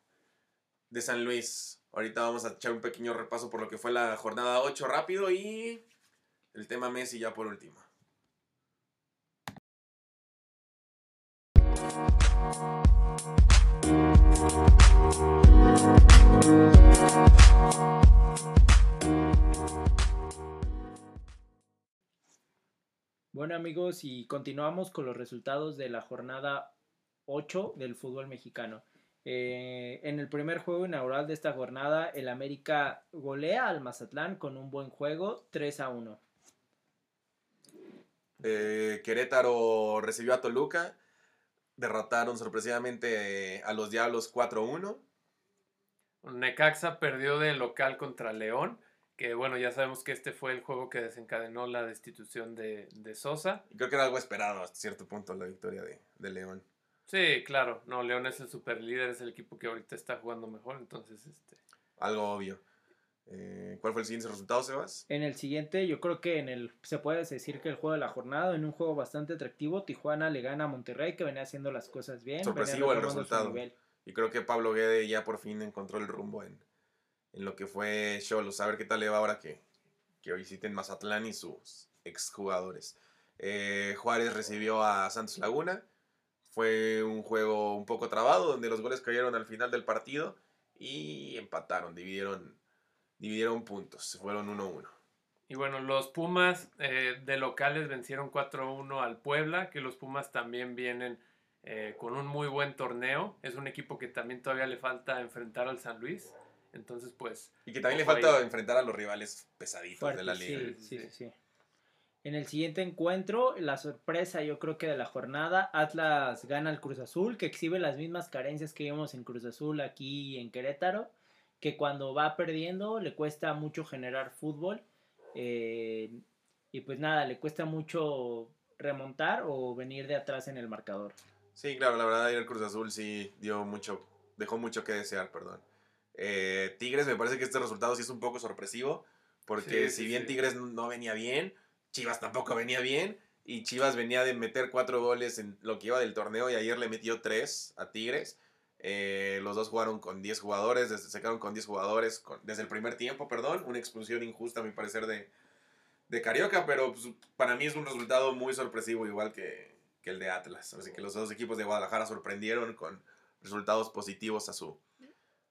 de San Luis. Ahorita vamos a echar un pequeño repaso por lo que fue la jornada 8 rápido y el tema Messi ya por último. Bueno amigos, y continuamos con los resultados de la jornada 8 del fútbol mexicano. Eh, en el primer juego inaugural de esta jornada, el América golea al Mazatlán con un buen juego, 3 a 1. Eh, Querétaro recibió a Toluca. Derrotaron sorpresivamente a los Diablos 4-1. Necaxa perdió de local contra León. Que bueno, ya sabemos que este fue el juego que desencadenó la destitución de, Sosa. Creo que era algo esperado hasta cierto punto la victoria de, León. Sí, claro. No, León es el super líder, es el equipo que ahorita está jugando mejor. Entonces, este. Algo obvio. Eh, ¿Cuál fue el siguiente resultado, Sebas? En el siguiente, yo creo que en el se puede decir que el juego de la jornada, en un juego bastante atractivo, Tijuana le gana a Monterrey, que venía haciendo las cosas bien. Sorpresivo el resultado. Y creo que Pablo Guede ya por fin encontró el rumbo en, en lo que fue Cholos. A ver qué tal le va ahora que, que visiten Mazatlán y sus exjugadores. Eh, Juárez recibió a Santos Laguna. Fue un juego un poco trabado, donde los goles cayeron al final del partido y empataron, dividieron dividieron puntos, se fueron 1-1. Y bueno, los Pumas eh, de locales vencieron 4-1 al Puebla, que los Pumas también vienen eh, con un muy buen torneo. Es un equipo que también todavía le falta enfrentar al San Luis. Entonces, pues... Y que también le falta enfrentar a los rivales pesaditos de la liga. Sí, sí, sí. En el siguiente encuentro, la sorpresa yo creo que de la jornada, Atlas gana al Cruz Azul, que exhibe las mismas carencias que vimos en Cruz Azul aquí en Querétaro, que cuando va perdiendo le cuesta mucho generar fútbol. Eh, y pues nada, le cuesta mucho remontar o venir de atrás en el marcador. Sí, claro, la verdad el Cruz Azul sí dio mucho, dejó mucho que desear, perdón. Eh, Tigres me parece que este resultado sí es un poco sorpresivo, porque si bien Tigres no venía bien, Chivas tampoco venía bien. Y Chivas venía de meter cuatro goles en lo que iba del torneo y ayer le metió tres a Tigres. Eh, los dos jugaron con 10 jugadores, se quedaron con 10 jugadores desde el primer tiempo, perdón. Una expulsión injusta, a mi parecer, de, de Carioca, pero pues, para mí es un resultado muy sorpresivo, igual que, que, el de Atlas. Así que los dos equipos de Guadalajara sorprendieron con resultados positivos a su,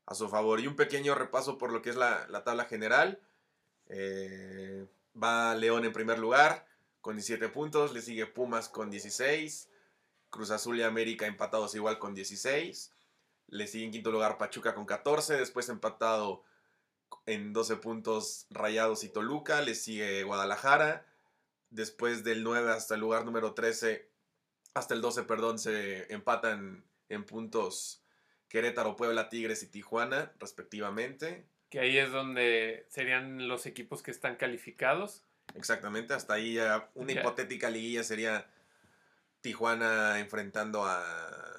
a su favor. Y un pequeño repaso por lo que es la, la tabla general. Eh, Va León en primer lugar con 17 puntos, le sigue Pumas con 16, Cruz Azul y América empatados igual con 16, le sigue en quinto lugar Pachuca con 14, después empatado en 12 puntos Rayados y Toluca, le sigue Guadalajara, después del 9 hasta el lugar número 13, hasta el 12, perdón, se empatan en puntos Querétaro, Puebla, Tigres y Tijuana, respectivamente. Que ahí es donde serían los equipos que están calificados. Exactamente, hasta ahí ya una hipotética liguilla sería Tijuana enfrentando a,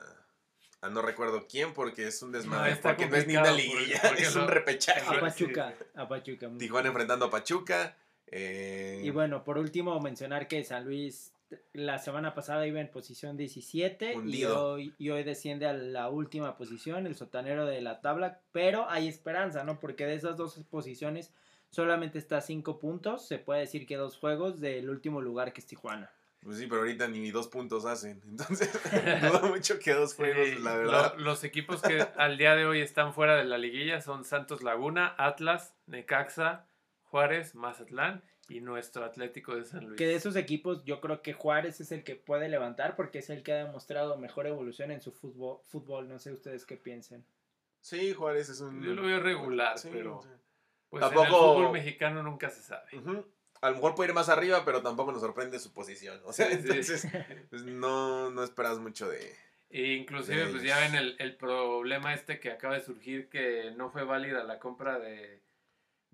a no recuerdo quién porque es un desmadre, porque no es ni una liguilla, *laughs* es un repechaje. A Pachuca, a Pachuca. Tijuana enfrentando a Pachuca. Eh, y bueno, por último mencionar que San Luis la semana pasada iba en posición 17 y hoy, y hoy, desciende a la última posición, el sotanero de la tabla, pero hay esperanza, ¿no? Porque de esas dos posiciones solamente está 5 puntos, se puede decir que dos juegos del último lugar que es Tijuana. Pues sí, pero ahorita ni dos puntos hacen, *laughs* entonces dudo mucho que dos juegos, la verdad. los equipos que al día de hoy están fuera de la liguilla son Santos Laguna, Atlas, Necaxa, Juárez, Mazatlán y nuestro Atlético de San Luis. Que de esos equipos yo creo que Juárez es el que puede levantar porque es el que ha demostrado mejor evolución en su fútbol. fútbol. No sé ustedes qué piensen. Sí, Juárez es un... Yo lo veo regular, pero... Pues tampoco... en el fútbol mexicano nunca se sabe. A lo mejor puede ir más arriba, pero tampoco nos sorprende su posición. *laughs* O sea, entonces pues no, no esperas mucho de... E inclusive, pues ya ven el, el problema este que acaba de surgir, que no fue válida la compra de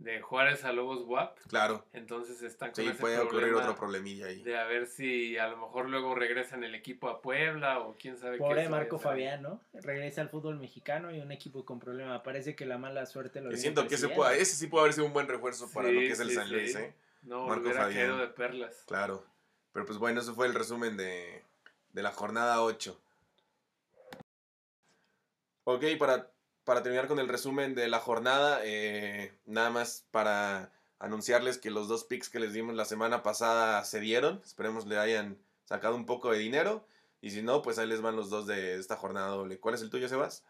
de Juárez a Lobos WAP. Claro. Entonces están con sí, puede ocurrir otro problemilla ahí. De a ver si a lo mejor luego regresan el equipo a Puebla o quién sabe Pobre Marco Fabián, ¿no? Regresa al fútbol mexicano y un equipo con problema. Parece que la mala suerte lo siento que ese, puede, ese sí puede haber sido un buen refuerzo para lo que es el San Luis, ¿eh? No, Marco Fabián. de perlas. Claro. Pero pues bueno, eso fue el resumen de, de la jornada 8. Ok, para para terminar con el resumen de la jornada, eh, nada más para anunciarles que los dos picks que les dimos la semana pasada se dieron. Esperemos le hayan sacado un poco de dinero. Y si no, pues ahí les van los dos de esta jornada doble. ¿Cuál es el tuyo, Sebas?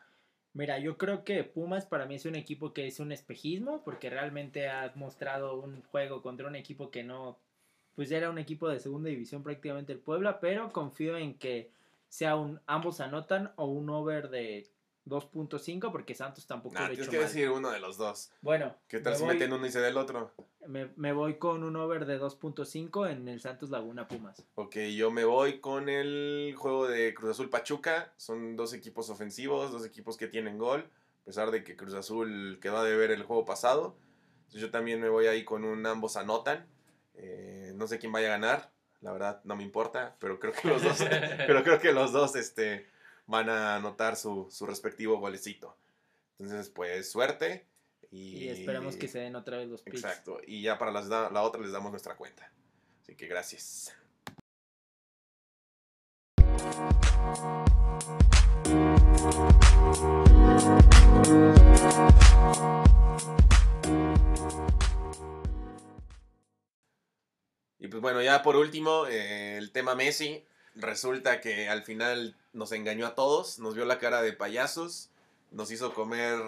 Mira, yo creo que Pumas para mí es un equipo que es un espejismo, porque realmente ha mostrado un juego contra un equipo que no, pues era un equipo de segunda división prácticamente el Puebla, pero confío en que sea un ambos anotan o un over de 2.5 porque Santos tampoco lo tienes que decir uno de los dos. Bueno. ¿Qué tal si meten uno y se da el otro? Me, voy con un over de 2.5 en el Santos Laguna Pumas. Ok, yo me voy con el juego de Cruz Azul Pachuca. Son dos equipos ofensivos, dos equipos que tienen gol. A pesar de que Cruz Azul quedó a deber el juego pasado. Entonces yo también me voy ahí con un ambos anotan. Eh, no sé quién vaya a ganar. La verdad no me importa, pero creo que los dos, *laughs* pero creo que los dos este, van a anotar su, respectivo golecito. Entonces, pues suerte. Y, esperamos que se den otra vez los picks. Exacto. Y ya para la otra les damos nuestra cuenta. Así que gracias. Y pues bueno, ya por último, eh, el tema Messi. Resulta que al final nos engañó a todos, nos vio la cara de payasos, nos hizo comer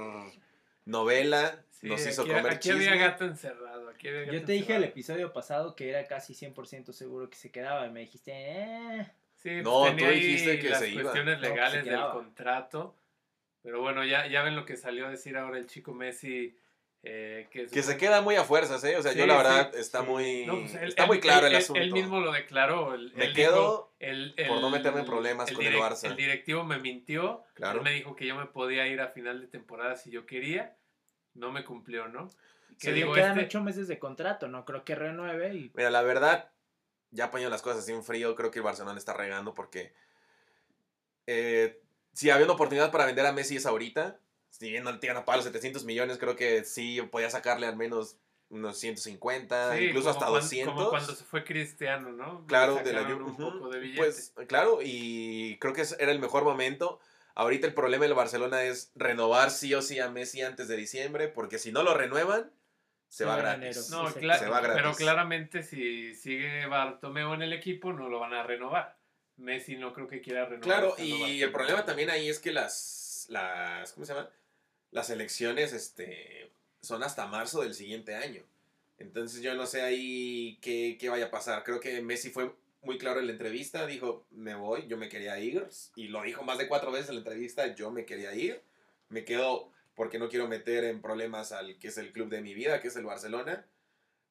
novela, nos hizo comer aquí había gato encerrado. Yo te dije el episodio pasado que era casi 100% seguro que se quedaba y me dijiste, eh. Sí, pues no, tenía tú dijiste que las cuestiones legales del contrato. Pero bueno, ya, ya ven lo que salió a decir ahora el chico Messi Eh, que, se queda muy a fuerzas, ¿eh? O sea, yo la verdad está muy pues, está muy claro el, asunto. Él mismo lo declaró. me quedo por no meterme en problemas con el Barça. El directivo me mintió. Claro. Él me dijo que yo me podía ir a final de temporada si yo quería. No me cumplió, ¿no? Que digo, quedan este ocho meses de contrato, no creo que renueve. Y... Mira, la verdad, ya poniendo las cosas así en frío, creo que el Barcelona está regando porque eh, si había una oportunidad para vender a Messi es ahorita si bien no tiene a pagar los 700 millones, creo que sí podía sacarle al menos unos 150, incluso hasta 200. Como cuando se fue Cristiano, ¿no? Claro, de la un poco de Pues claro, y creo que era el mejor momento. Ahorita el problema del Barcelona es renovar sí o sí a Messi antes de diciembre, porque si no lo renuevan, se va gratis. No, se va gratis. Pero claramente si sigue Bartomeu en el equipo, no lo van a renovar. Messi no creo que quiera renovar. Claro, y el problema también ahí es que las, las ¿cómo se llama? Las elecciones este, son hasta marzo del siguiente año. Entonces yo no sé ahí qué, vaya a pasar. Creo que Messi fue muy claro en la entrevista, dijo, me voy, yo me quería ir. Y lo dijo más de cuatro veces en la entrevista, yo me quería ir. Me quedo porque no quiero meter en problemas al que es el club de mi vida, que es el Barcelona.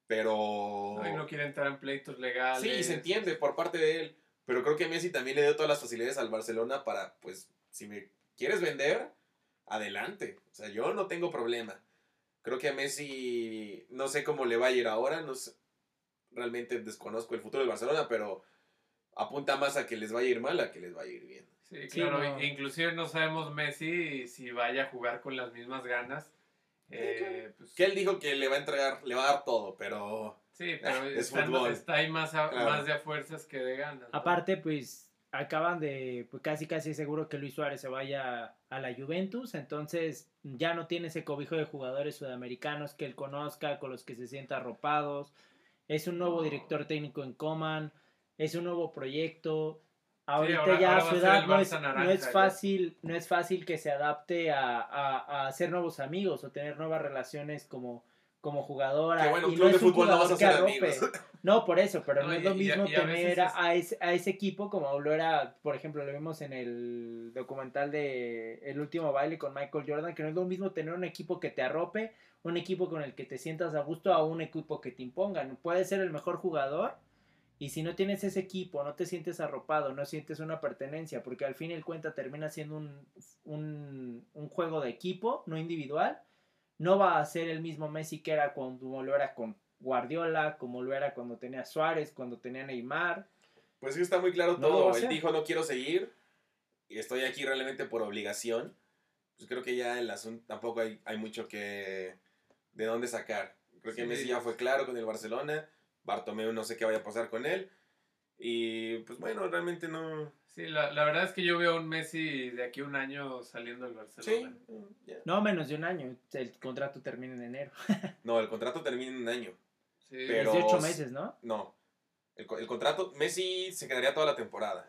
Pero... No, no quiere entrar en pleitos legales. Sí, se entiende por parte de él. Pero creo que Messi también le dio todas las facilidades al Barcelona para, pues, si me quieres vender, adelante. O sea, yo no tengo problema. Creo que a Messi no sé cómo le va a ir ahora, no sé, realmente desconozco el futuro del Barcelona, pero apunta más a que les vaya a ir mal a que les vaya a ir bien. Sí, claro, inclusive no sabemos Messi si vaya a jugar con las mismas ganas. Eh, pues que él dijo que le va a entregar, le va a dar todo, pero... Sí, pero *laughs* está, ahí más, más de a fuerzas que de ganas. Aparte, pues acaban de, pues casi casi seguro que Luis Suárez se vaya a la Juventus, entonces ya no tiene ese cobijo de jugadores sudamericanos que él conozca, con los que se sienta arropados, es un nuevo director técnico en Coman, es un nuevo proyecto, ahorita ya a su edad no es, fácil, no es fácil que se adapte a, a hacer nuevos amigos o tener nuevas relaciones como como jugadora. bueno, y no es un jugador que arrope. No, por eso, pero no, es lo mismo tener a, ese, a ese equipo como lo era, por ejemplo, lo vimos en el documental de El último baile con Michael Jordan, que no es lo mismo tener un equipo que te arrope, un equipo con el que te sientas a gusto, a un equipo que te impongan. Puede ser el mejor jugador. Y si no tienes ese equipo, no te sientes arropado, no sientes una pertenencia, porque al fin y al cuenta termina siendo un, un, un juego de equipo, no individual, no va a ser el mismo Messi que era cuando lo era con Guardiola, como lo era cuando tenía Suárez, cuando tenía Neymar. Pues sí, está muy claro todo. Él dijo no quiero seguir y estoy aquí realmente por obligación. Pues creo que ya el asunto tampoco hay, hay mucho que de dónde sacar. Creo que Messi ya fue claro con el Barcelona. Bartomeu no sé qué vaya a pasar con él. Y pues bueno, realmente no, Sí, la, la, verdad es que yo veo a un Messi de aquí a un año saliendo del Barcelona. Sí, No, menos de un año. El contrato termina en enero. *laughs* no, el contrato termina en un año. Sí. Pero, 18 meses, ¿no? No. El, el, contrato, Messi se quedaría toda la temporada.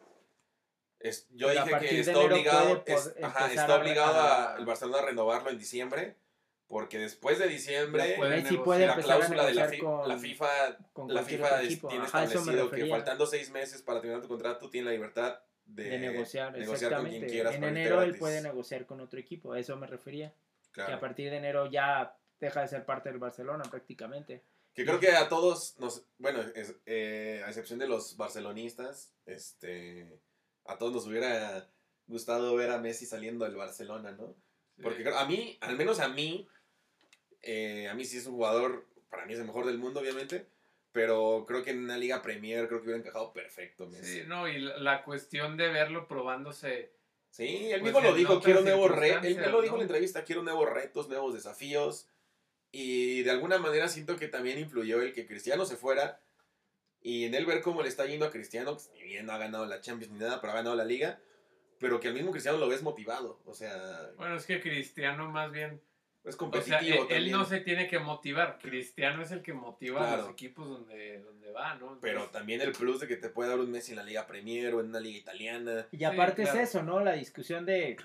Es, yo dije que está obligado, ajá, está obligado el Barcelona a renovarlo en diciembre porque después de diciembre, la cláusula de la, la FIFA, la FIFA tiene establecido que faltando seis meses para terminar tu contrato, tiene la libertad de, negociar, con quien quieras. En enero él puede negociar con otro equipo, a eso me refería. Que a partir de enero ya deja de ser parte del Barcelona prácticamente. Que creo que a todos nos, bueno, eh, a excepción de los barcelonistas, este, a todos nos hubiera gustado ver a Messi saliendo del Barcelona, ¿no? Porque a mí, al menos a mí, eh, a mí sí es un jugador, para mí es el mejor del mundo, obviamente. Pero creo que en una liga Premier creo que hubiera encajado perfecto. Sí, no, y la, cuestión de verlo probándose. Sí, él pues, mismo lo dijo, quiero nuevos retos. Él, lo dijo en la entrevista, quiero nuevos retos, nuevos desafíos. Y de alguna manera siento que también influyó el que Cristiano se fuera. Y en él ver cómo le está yendo a Cristiano, que ni bien no ha ganado la Champions ni nada, pero ha ganado la liga. Pero que al mismo Cristiano lo ves motivado. O sea. Bueno, es que Cristiano más bien es competitivo. él, no se tiene que motivar. Cristiano es el que motiva a los equipos donde, donde va, ¿no? Pero también el plus de que te puede dar un Messi en la Liga Premier o en una Liga Italiana. Y aparte es eso, ¿no? La discusión de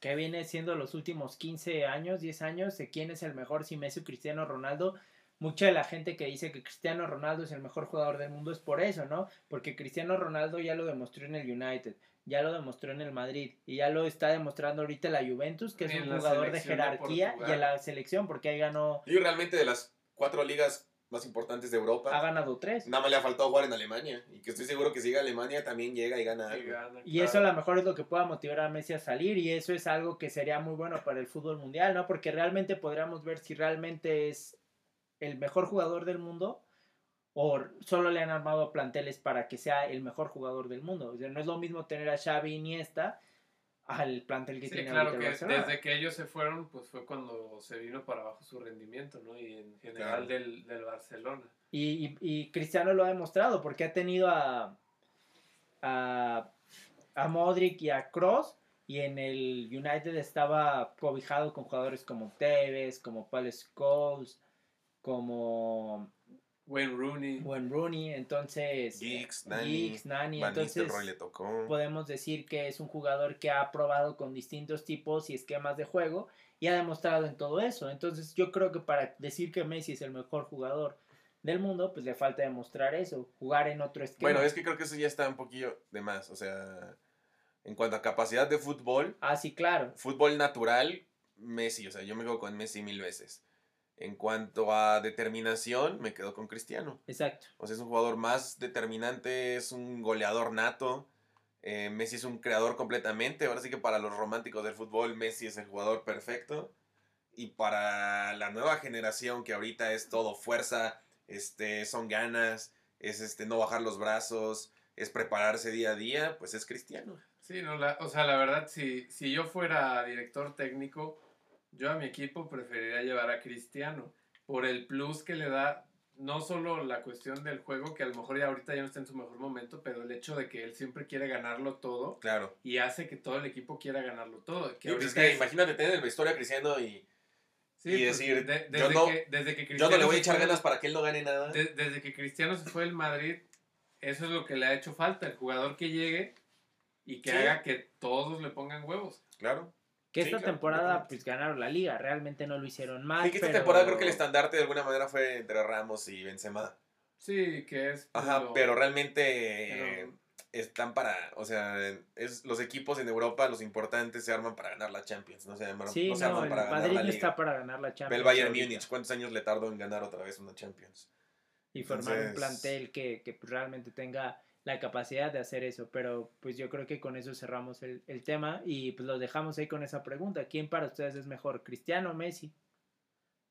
que viene siendo los últimos 15 años, 10 años, de quién es el mejor, si Messi o Cristiano Ronaldo. mucha de la gente que dice que Cristiano Ronaldo es el mejor jugador del mundo es por eso, ¿no? Porque Cristiano Ronaldo ya lo demostró en el United, ya lo demostró en el Madrid y ya lo está demostrando ahorita la Juventus, que es un jugador de jerarquía y en la selección, porque ahí ganó. Y realmente de las cuatro ligas más importantes de Europa. Ha ganado tres. Nada más le ha faltado jugar en Alemania. Y que estoy seguro que si llega a Alemania también llega y gana algo. Y, eso a lo mejor es lo que pueda motivar a Messi a salir. Y eso es algo que sería muy bueno para el fútbol mundial, ¿no? Porque realmente podríamos ver si realmente es el mejor jugador del mundo o solo le han armado planteles para que sea el mejor jugador del mundo. O sea, no es lo mismo tener a Xavi Iniesta al plantel que sí, claro que desde que ellos se fueron, pues fue cuando se vino para abajo su rendimiento, ¿no? Y en general del, del, Barcelona. Y, y, Cristiano lo ha demostrado, porque ha tenido a, a, a Modric y a Cross, y en el United estaba cobijado con jugadores como Tevez, como Paul Scholes, como Wayne Rooney. Wayne Rooney, entonces. Geeks, Nani. entonces. Le tocó. Podemos decir que es un jugador que ha probado con distintos tipos y esquemas de juego y ha demostrado en todo eso. Entonces, yo creo que para decir que Messi es el mejor jugador del mundo, pues le falta demostrar eso, jugar en otro esquema. Bueno, es que creo que eso ya está un poquillo de más. O sea, en cuanto a capacidad de fútbol. Ah, sí, claro. Fútbol natural, Messi. O sea, yo me quedo con Messi mil veces. En cuanto a determinación, me quedo con Cristiano. Exacto. O sea, es un jugador más determinante, es un goleador nato. Eh, Messi es un creador completamente. Ahora sí que para los románticos del fútbol, Messi es el jugador perfecto. Y para la nueva generación, que ahorita es todo fuerza, este, son ganas, es este, no bajar los brazos, es prepararse día a día, pues es Cristiano. Sí, no, o sea, la verdad, si, si yo fuera director técnico, yo a mi equipo preferiría llevar a Cristiano por el plus que le da no solo la cuestión del juego, que a lo mejor ya ahorita ya no está en su mejor momento, pero el hecho de que él siempre quiere ganarlo todo. Claro. Y hace que todo el equipo quiera ganarlo todo. Que pues que imagínate tener el vestuario a Cristiano y, y pues, decir, desde, yo, no, que, desde que Cristiano yo no le voy a echar ganas para que él no gane nada. desde que Cristiano se fue del Madrid, eso es lo que le ha hecho falta, el jugador que llegue y que haga que todos le pongan huevos. Claro. Que esta temporada pues ganaron la liga, realmente no lo hicieron mal. Sí, que esta temporada creo que el estandarte de alguna manera fue entre Ramos y Benzema. Sí, que es. Ajá, pero, realmente están para, o sea, es los equipos en Europa, los importantes se arman para ganar la Champions, no se arman, sí, no se arman para ganar la liga. está para ganar la Champions. el Bayern Múnich, ¿cuántos años le tardó en ganar otra vez una Champions? Y formar un plantel que, que realmente tenga la capacidad de hacer eso. Pero pues yo creo que con eso cerramos el, tema y pues lo dejamos ahí con esa pregunta. ¿Quién para ustedes es mejor, Cristiano o Messi?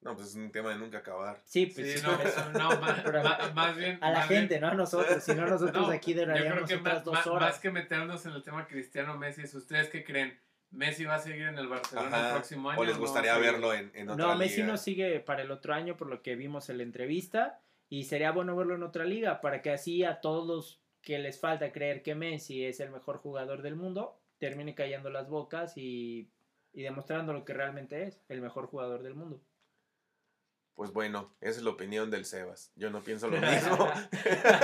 No, pues es un tema de nunca acabar. Sí, pues no, eso, no *laughs* más, bien. A la gente, no a nosotros, si no nosotros aquí duraríamos otras dos horas. Más que meternos en el tema Cristiano Messi, ¿ustedes qué creen? ¿Messi va a seguir en el Barcelona el próximo año? ¿O les gustaría verlo en, en otra No, Messi no sigue para el otro año, por lo que vimos en la entrevista. Y sería bueno verlo en otra liga, para que así a todos los que les falta creer que Messi es el mejor jugador del mundo, termine callando las bocas y, demostrando lo que realmente es, el mejor jugador del mundo. Pues bueno, esa es la opinión del Sebas. Yo no pienso lo *laughs* mismo.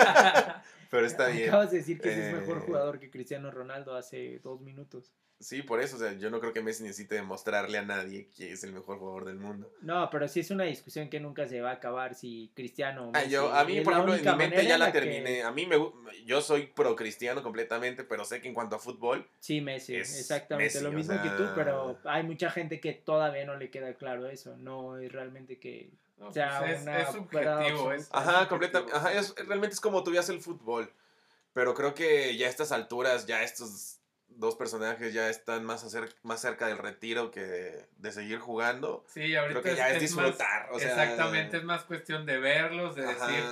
*laughs* Pero está bien. Acabas de decir que es mejor eh, jugador que Cristiano Ronaldo hace dos minutos. Sí, por eso, o sea, yo no creo que Messi necesite demostrarle a nadie que es el mejor jugador del mundo. No, pero sí es una discusión que nunca se va a acabar si Cristiano. Ah, yo, a mí, por ejemplo, en mi mente ya la, terminé. A mí me, yo soy pro Cristiano completamente, pero sé que en cuanto a fútbol. Sí, Messi, exactamente. lo mismo que tú, pero hay mucha gente que todavía no le queda claro eso. No es realmente que. o sea, pues es, es, subjetivo. Es, ajá, completamente. Ajá, realmente es como tú veas el fútbol. Pero creo que ya a estas alturas, ya estos dos personajes ya están más, más cerca del retiro que de, seguir jugando. Sí, ahorita Creo que ya es, disfrutar. exactamente, es más cuestión de verlos, de decir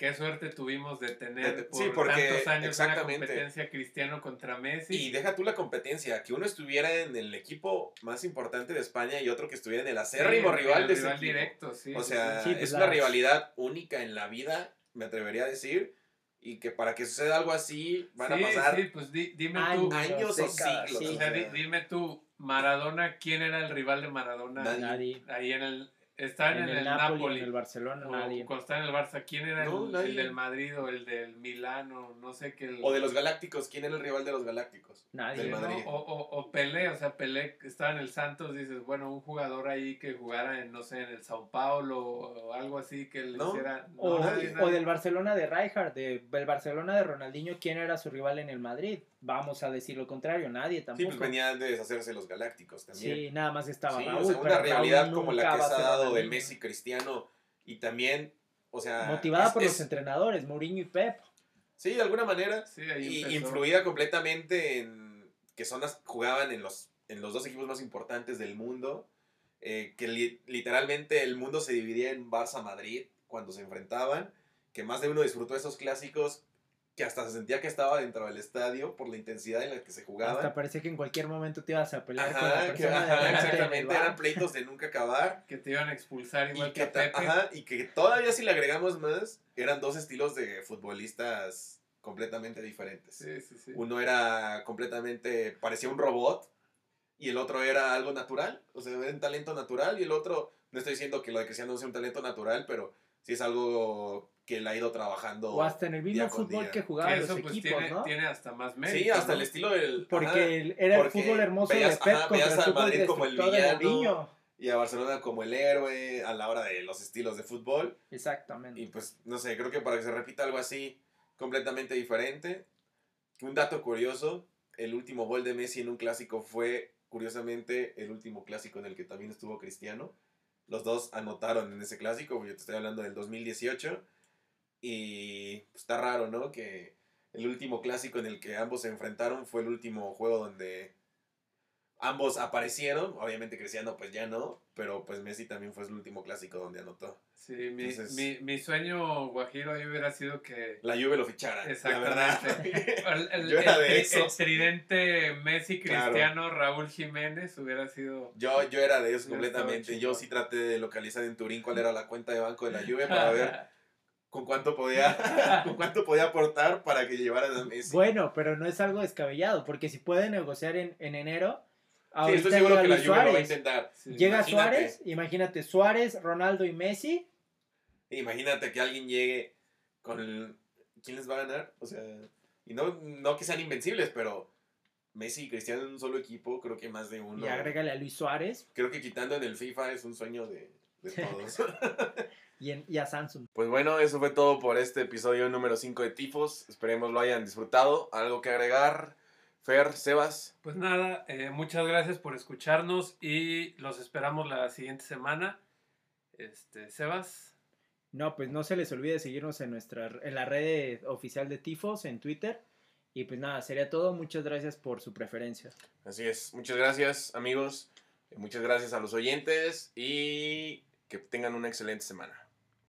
qué suerte tuvimos de tener por tantos años una competencia cristiano contra Messi. Y deja tú la competencia, que uno estuviera en el equipo más importante de España y otro que estuviera en el acérrimo rival de rival directo, sí, O sea, es una rivalidad única en la vida, me atrevería a decir y que para que suceda algo así van a pasar sí, pues dime tú, años o siglos. dime tú, Maradona, ¿quién era el rival de Maradona? Nadie. Ahí en el, Está en, el, Napoli, En el Barcelona, nadie. Cuando está en el Barça, ¿quién era el, del Madrid o el del Milano? No sé qué. O de los Galácticos, ¿quién era el rival de los Galácticos? Nadie. Del Madrid. O, o, o, Pelé, o sea, Pelé estaba en el Santos, dices, bueno, un jugador ahí que jugara en, no sé, en el Sao Paulo o algo así que le hiciera. o, o, del Barcelona de Rijkaard, de, del Barcelona de Ronaldinho, ¿quién era su rival en el Madrid? Vamos a decir lo contrario, nadie tampoco. Sí, pues venían de deshacerse los Galácticos también. Sí, nada más estaba sí, Raúl, una realidad como la que se ha dado de Messi Cristiano y también, o sea... Motivada por los entrenadores, Mourinho y Pep. Sí, de alguna manera. Sí, y influida completamente en que Zonas jugaban en los, en los dos equipos más importantes del mundo. Eh, que literalmente el mundo se dividía en Barça-Madrid cuando se enfrentaban. Que más de uno disfrutó esos clásicos que hasta se sentía que estaba dentro del estadio por la intensidad en la que se jugaba. Hasta parecía que en cualquier momento te ibas a pelear con la persona Exactamente, eran pleitos de nunca acabar. que te iban a expulsar igual y que, Pepe. Ajá, y que todavía si le agregamos más, eran dos estilos de futbolistas completamente diferentes. Sí, sí, sí. Uno era completamente, parecía un robot, y el otro era algo natural, o sea, era un talento natural, y el otro, no estoy diciendo que lo de Cristiano sea un talento natural, pero sí es algo que él ha ido trabajando. O hasta en el mismo fútbol que jugaban los pues, equipos, tiene, ¿no? Tiene hasta más mérito. Sí, hasta el estilo del. Porque era el fútbol hermoso de Pep ajá, veías al Madrid como el villano. Y a Barcelona como el héroe a la hora de los estilos de fútbol. Exactamente. Y pues, no sé, creo que para que se repita algo así completamente diferente. Un dato curioso: el último gol de Messi en un clásico fue, curiosamente, el último clásico en el que también estuvo Cristiano. Los dos anotaron en ese clásico, yo te estoy hablando del 2018 y pues, está raro, ¿no? Que el último clásico en el que ambos se enfrentaron fue el último juego donde ambos aparecieron. Obviamente Cristiano pues ya no, pero pues Messi también fue el último clásico donde anotó. Sí, mi, mi, mi, sueño guajiro ahí hubiera sido que... La Juve lo fichara, Exactamente. *laughs* el, Yo era de eso. el, tridente Messi, Cristiano, Raúl Jiménez hubiera sido... Yo, yo era de eso completamente. Yo sí traté de localizar en Turín cuál *laughs* era la cuenta de banco de la Juve *laughs* para ver con cuánto podía, *laughs* con cuánto podía aportar para que llevara a Messi. Bueno, pero no es algo descabellado, porque si puede negociar en, en enero, sí, estoy seguro que la Juve lo va a intentar. Llega Suárez, imagínate Suárez, Ronaldo y Messi. Imagínate que alguien llegue con el, ¿quién les va a ganar? O sea, y no, no que sean invencibles, pero Messi y Cristiano en un solo equipo, creo que más de uno. Y agrégale a Luis Suárez. Creo que quitando en el FIFA es un sueño de, de todos. *laughs* y, a Samsung. Pues bueno, eso fue todo por este episodio número 5 de Tifos. Esperemos lo hayan disfrutado. ¿Algo que agregar? Fer, Sebas. Pues nada, eh, muchas gracias por escucharnos y los esperamos la siguiente semana. Este, Sebas. No, pues no se les olvide seguirnos en nuestra en la red oficial de Tifos en Twitter. Y pues nada, sería todo. Muchas gracias por su preferencia. Así es. Muchas gracias, amigos. Muchas gracias a los oyentes y que tengan una excelente semana.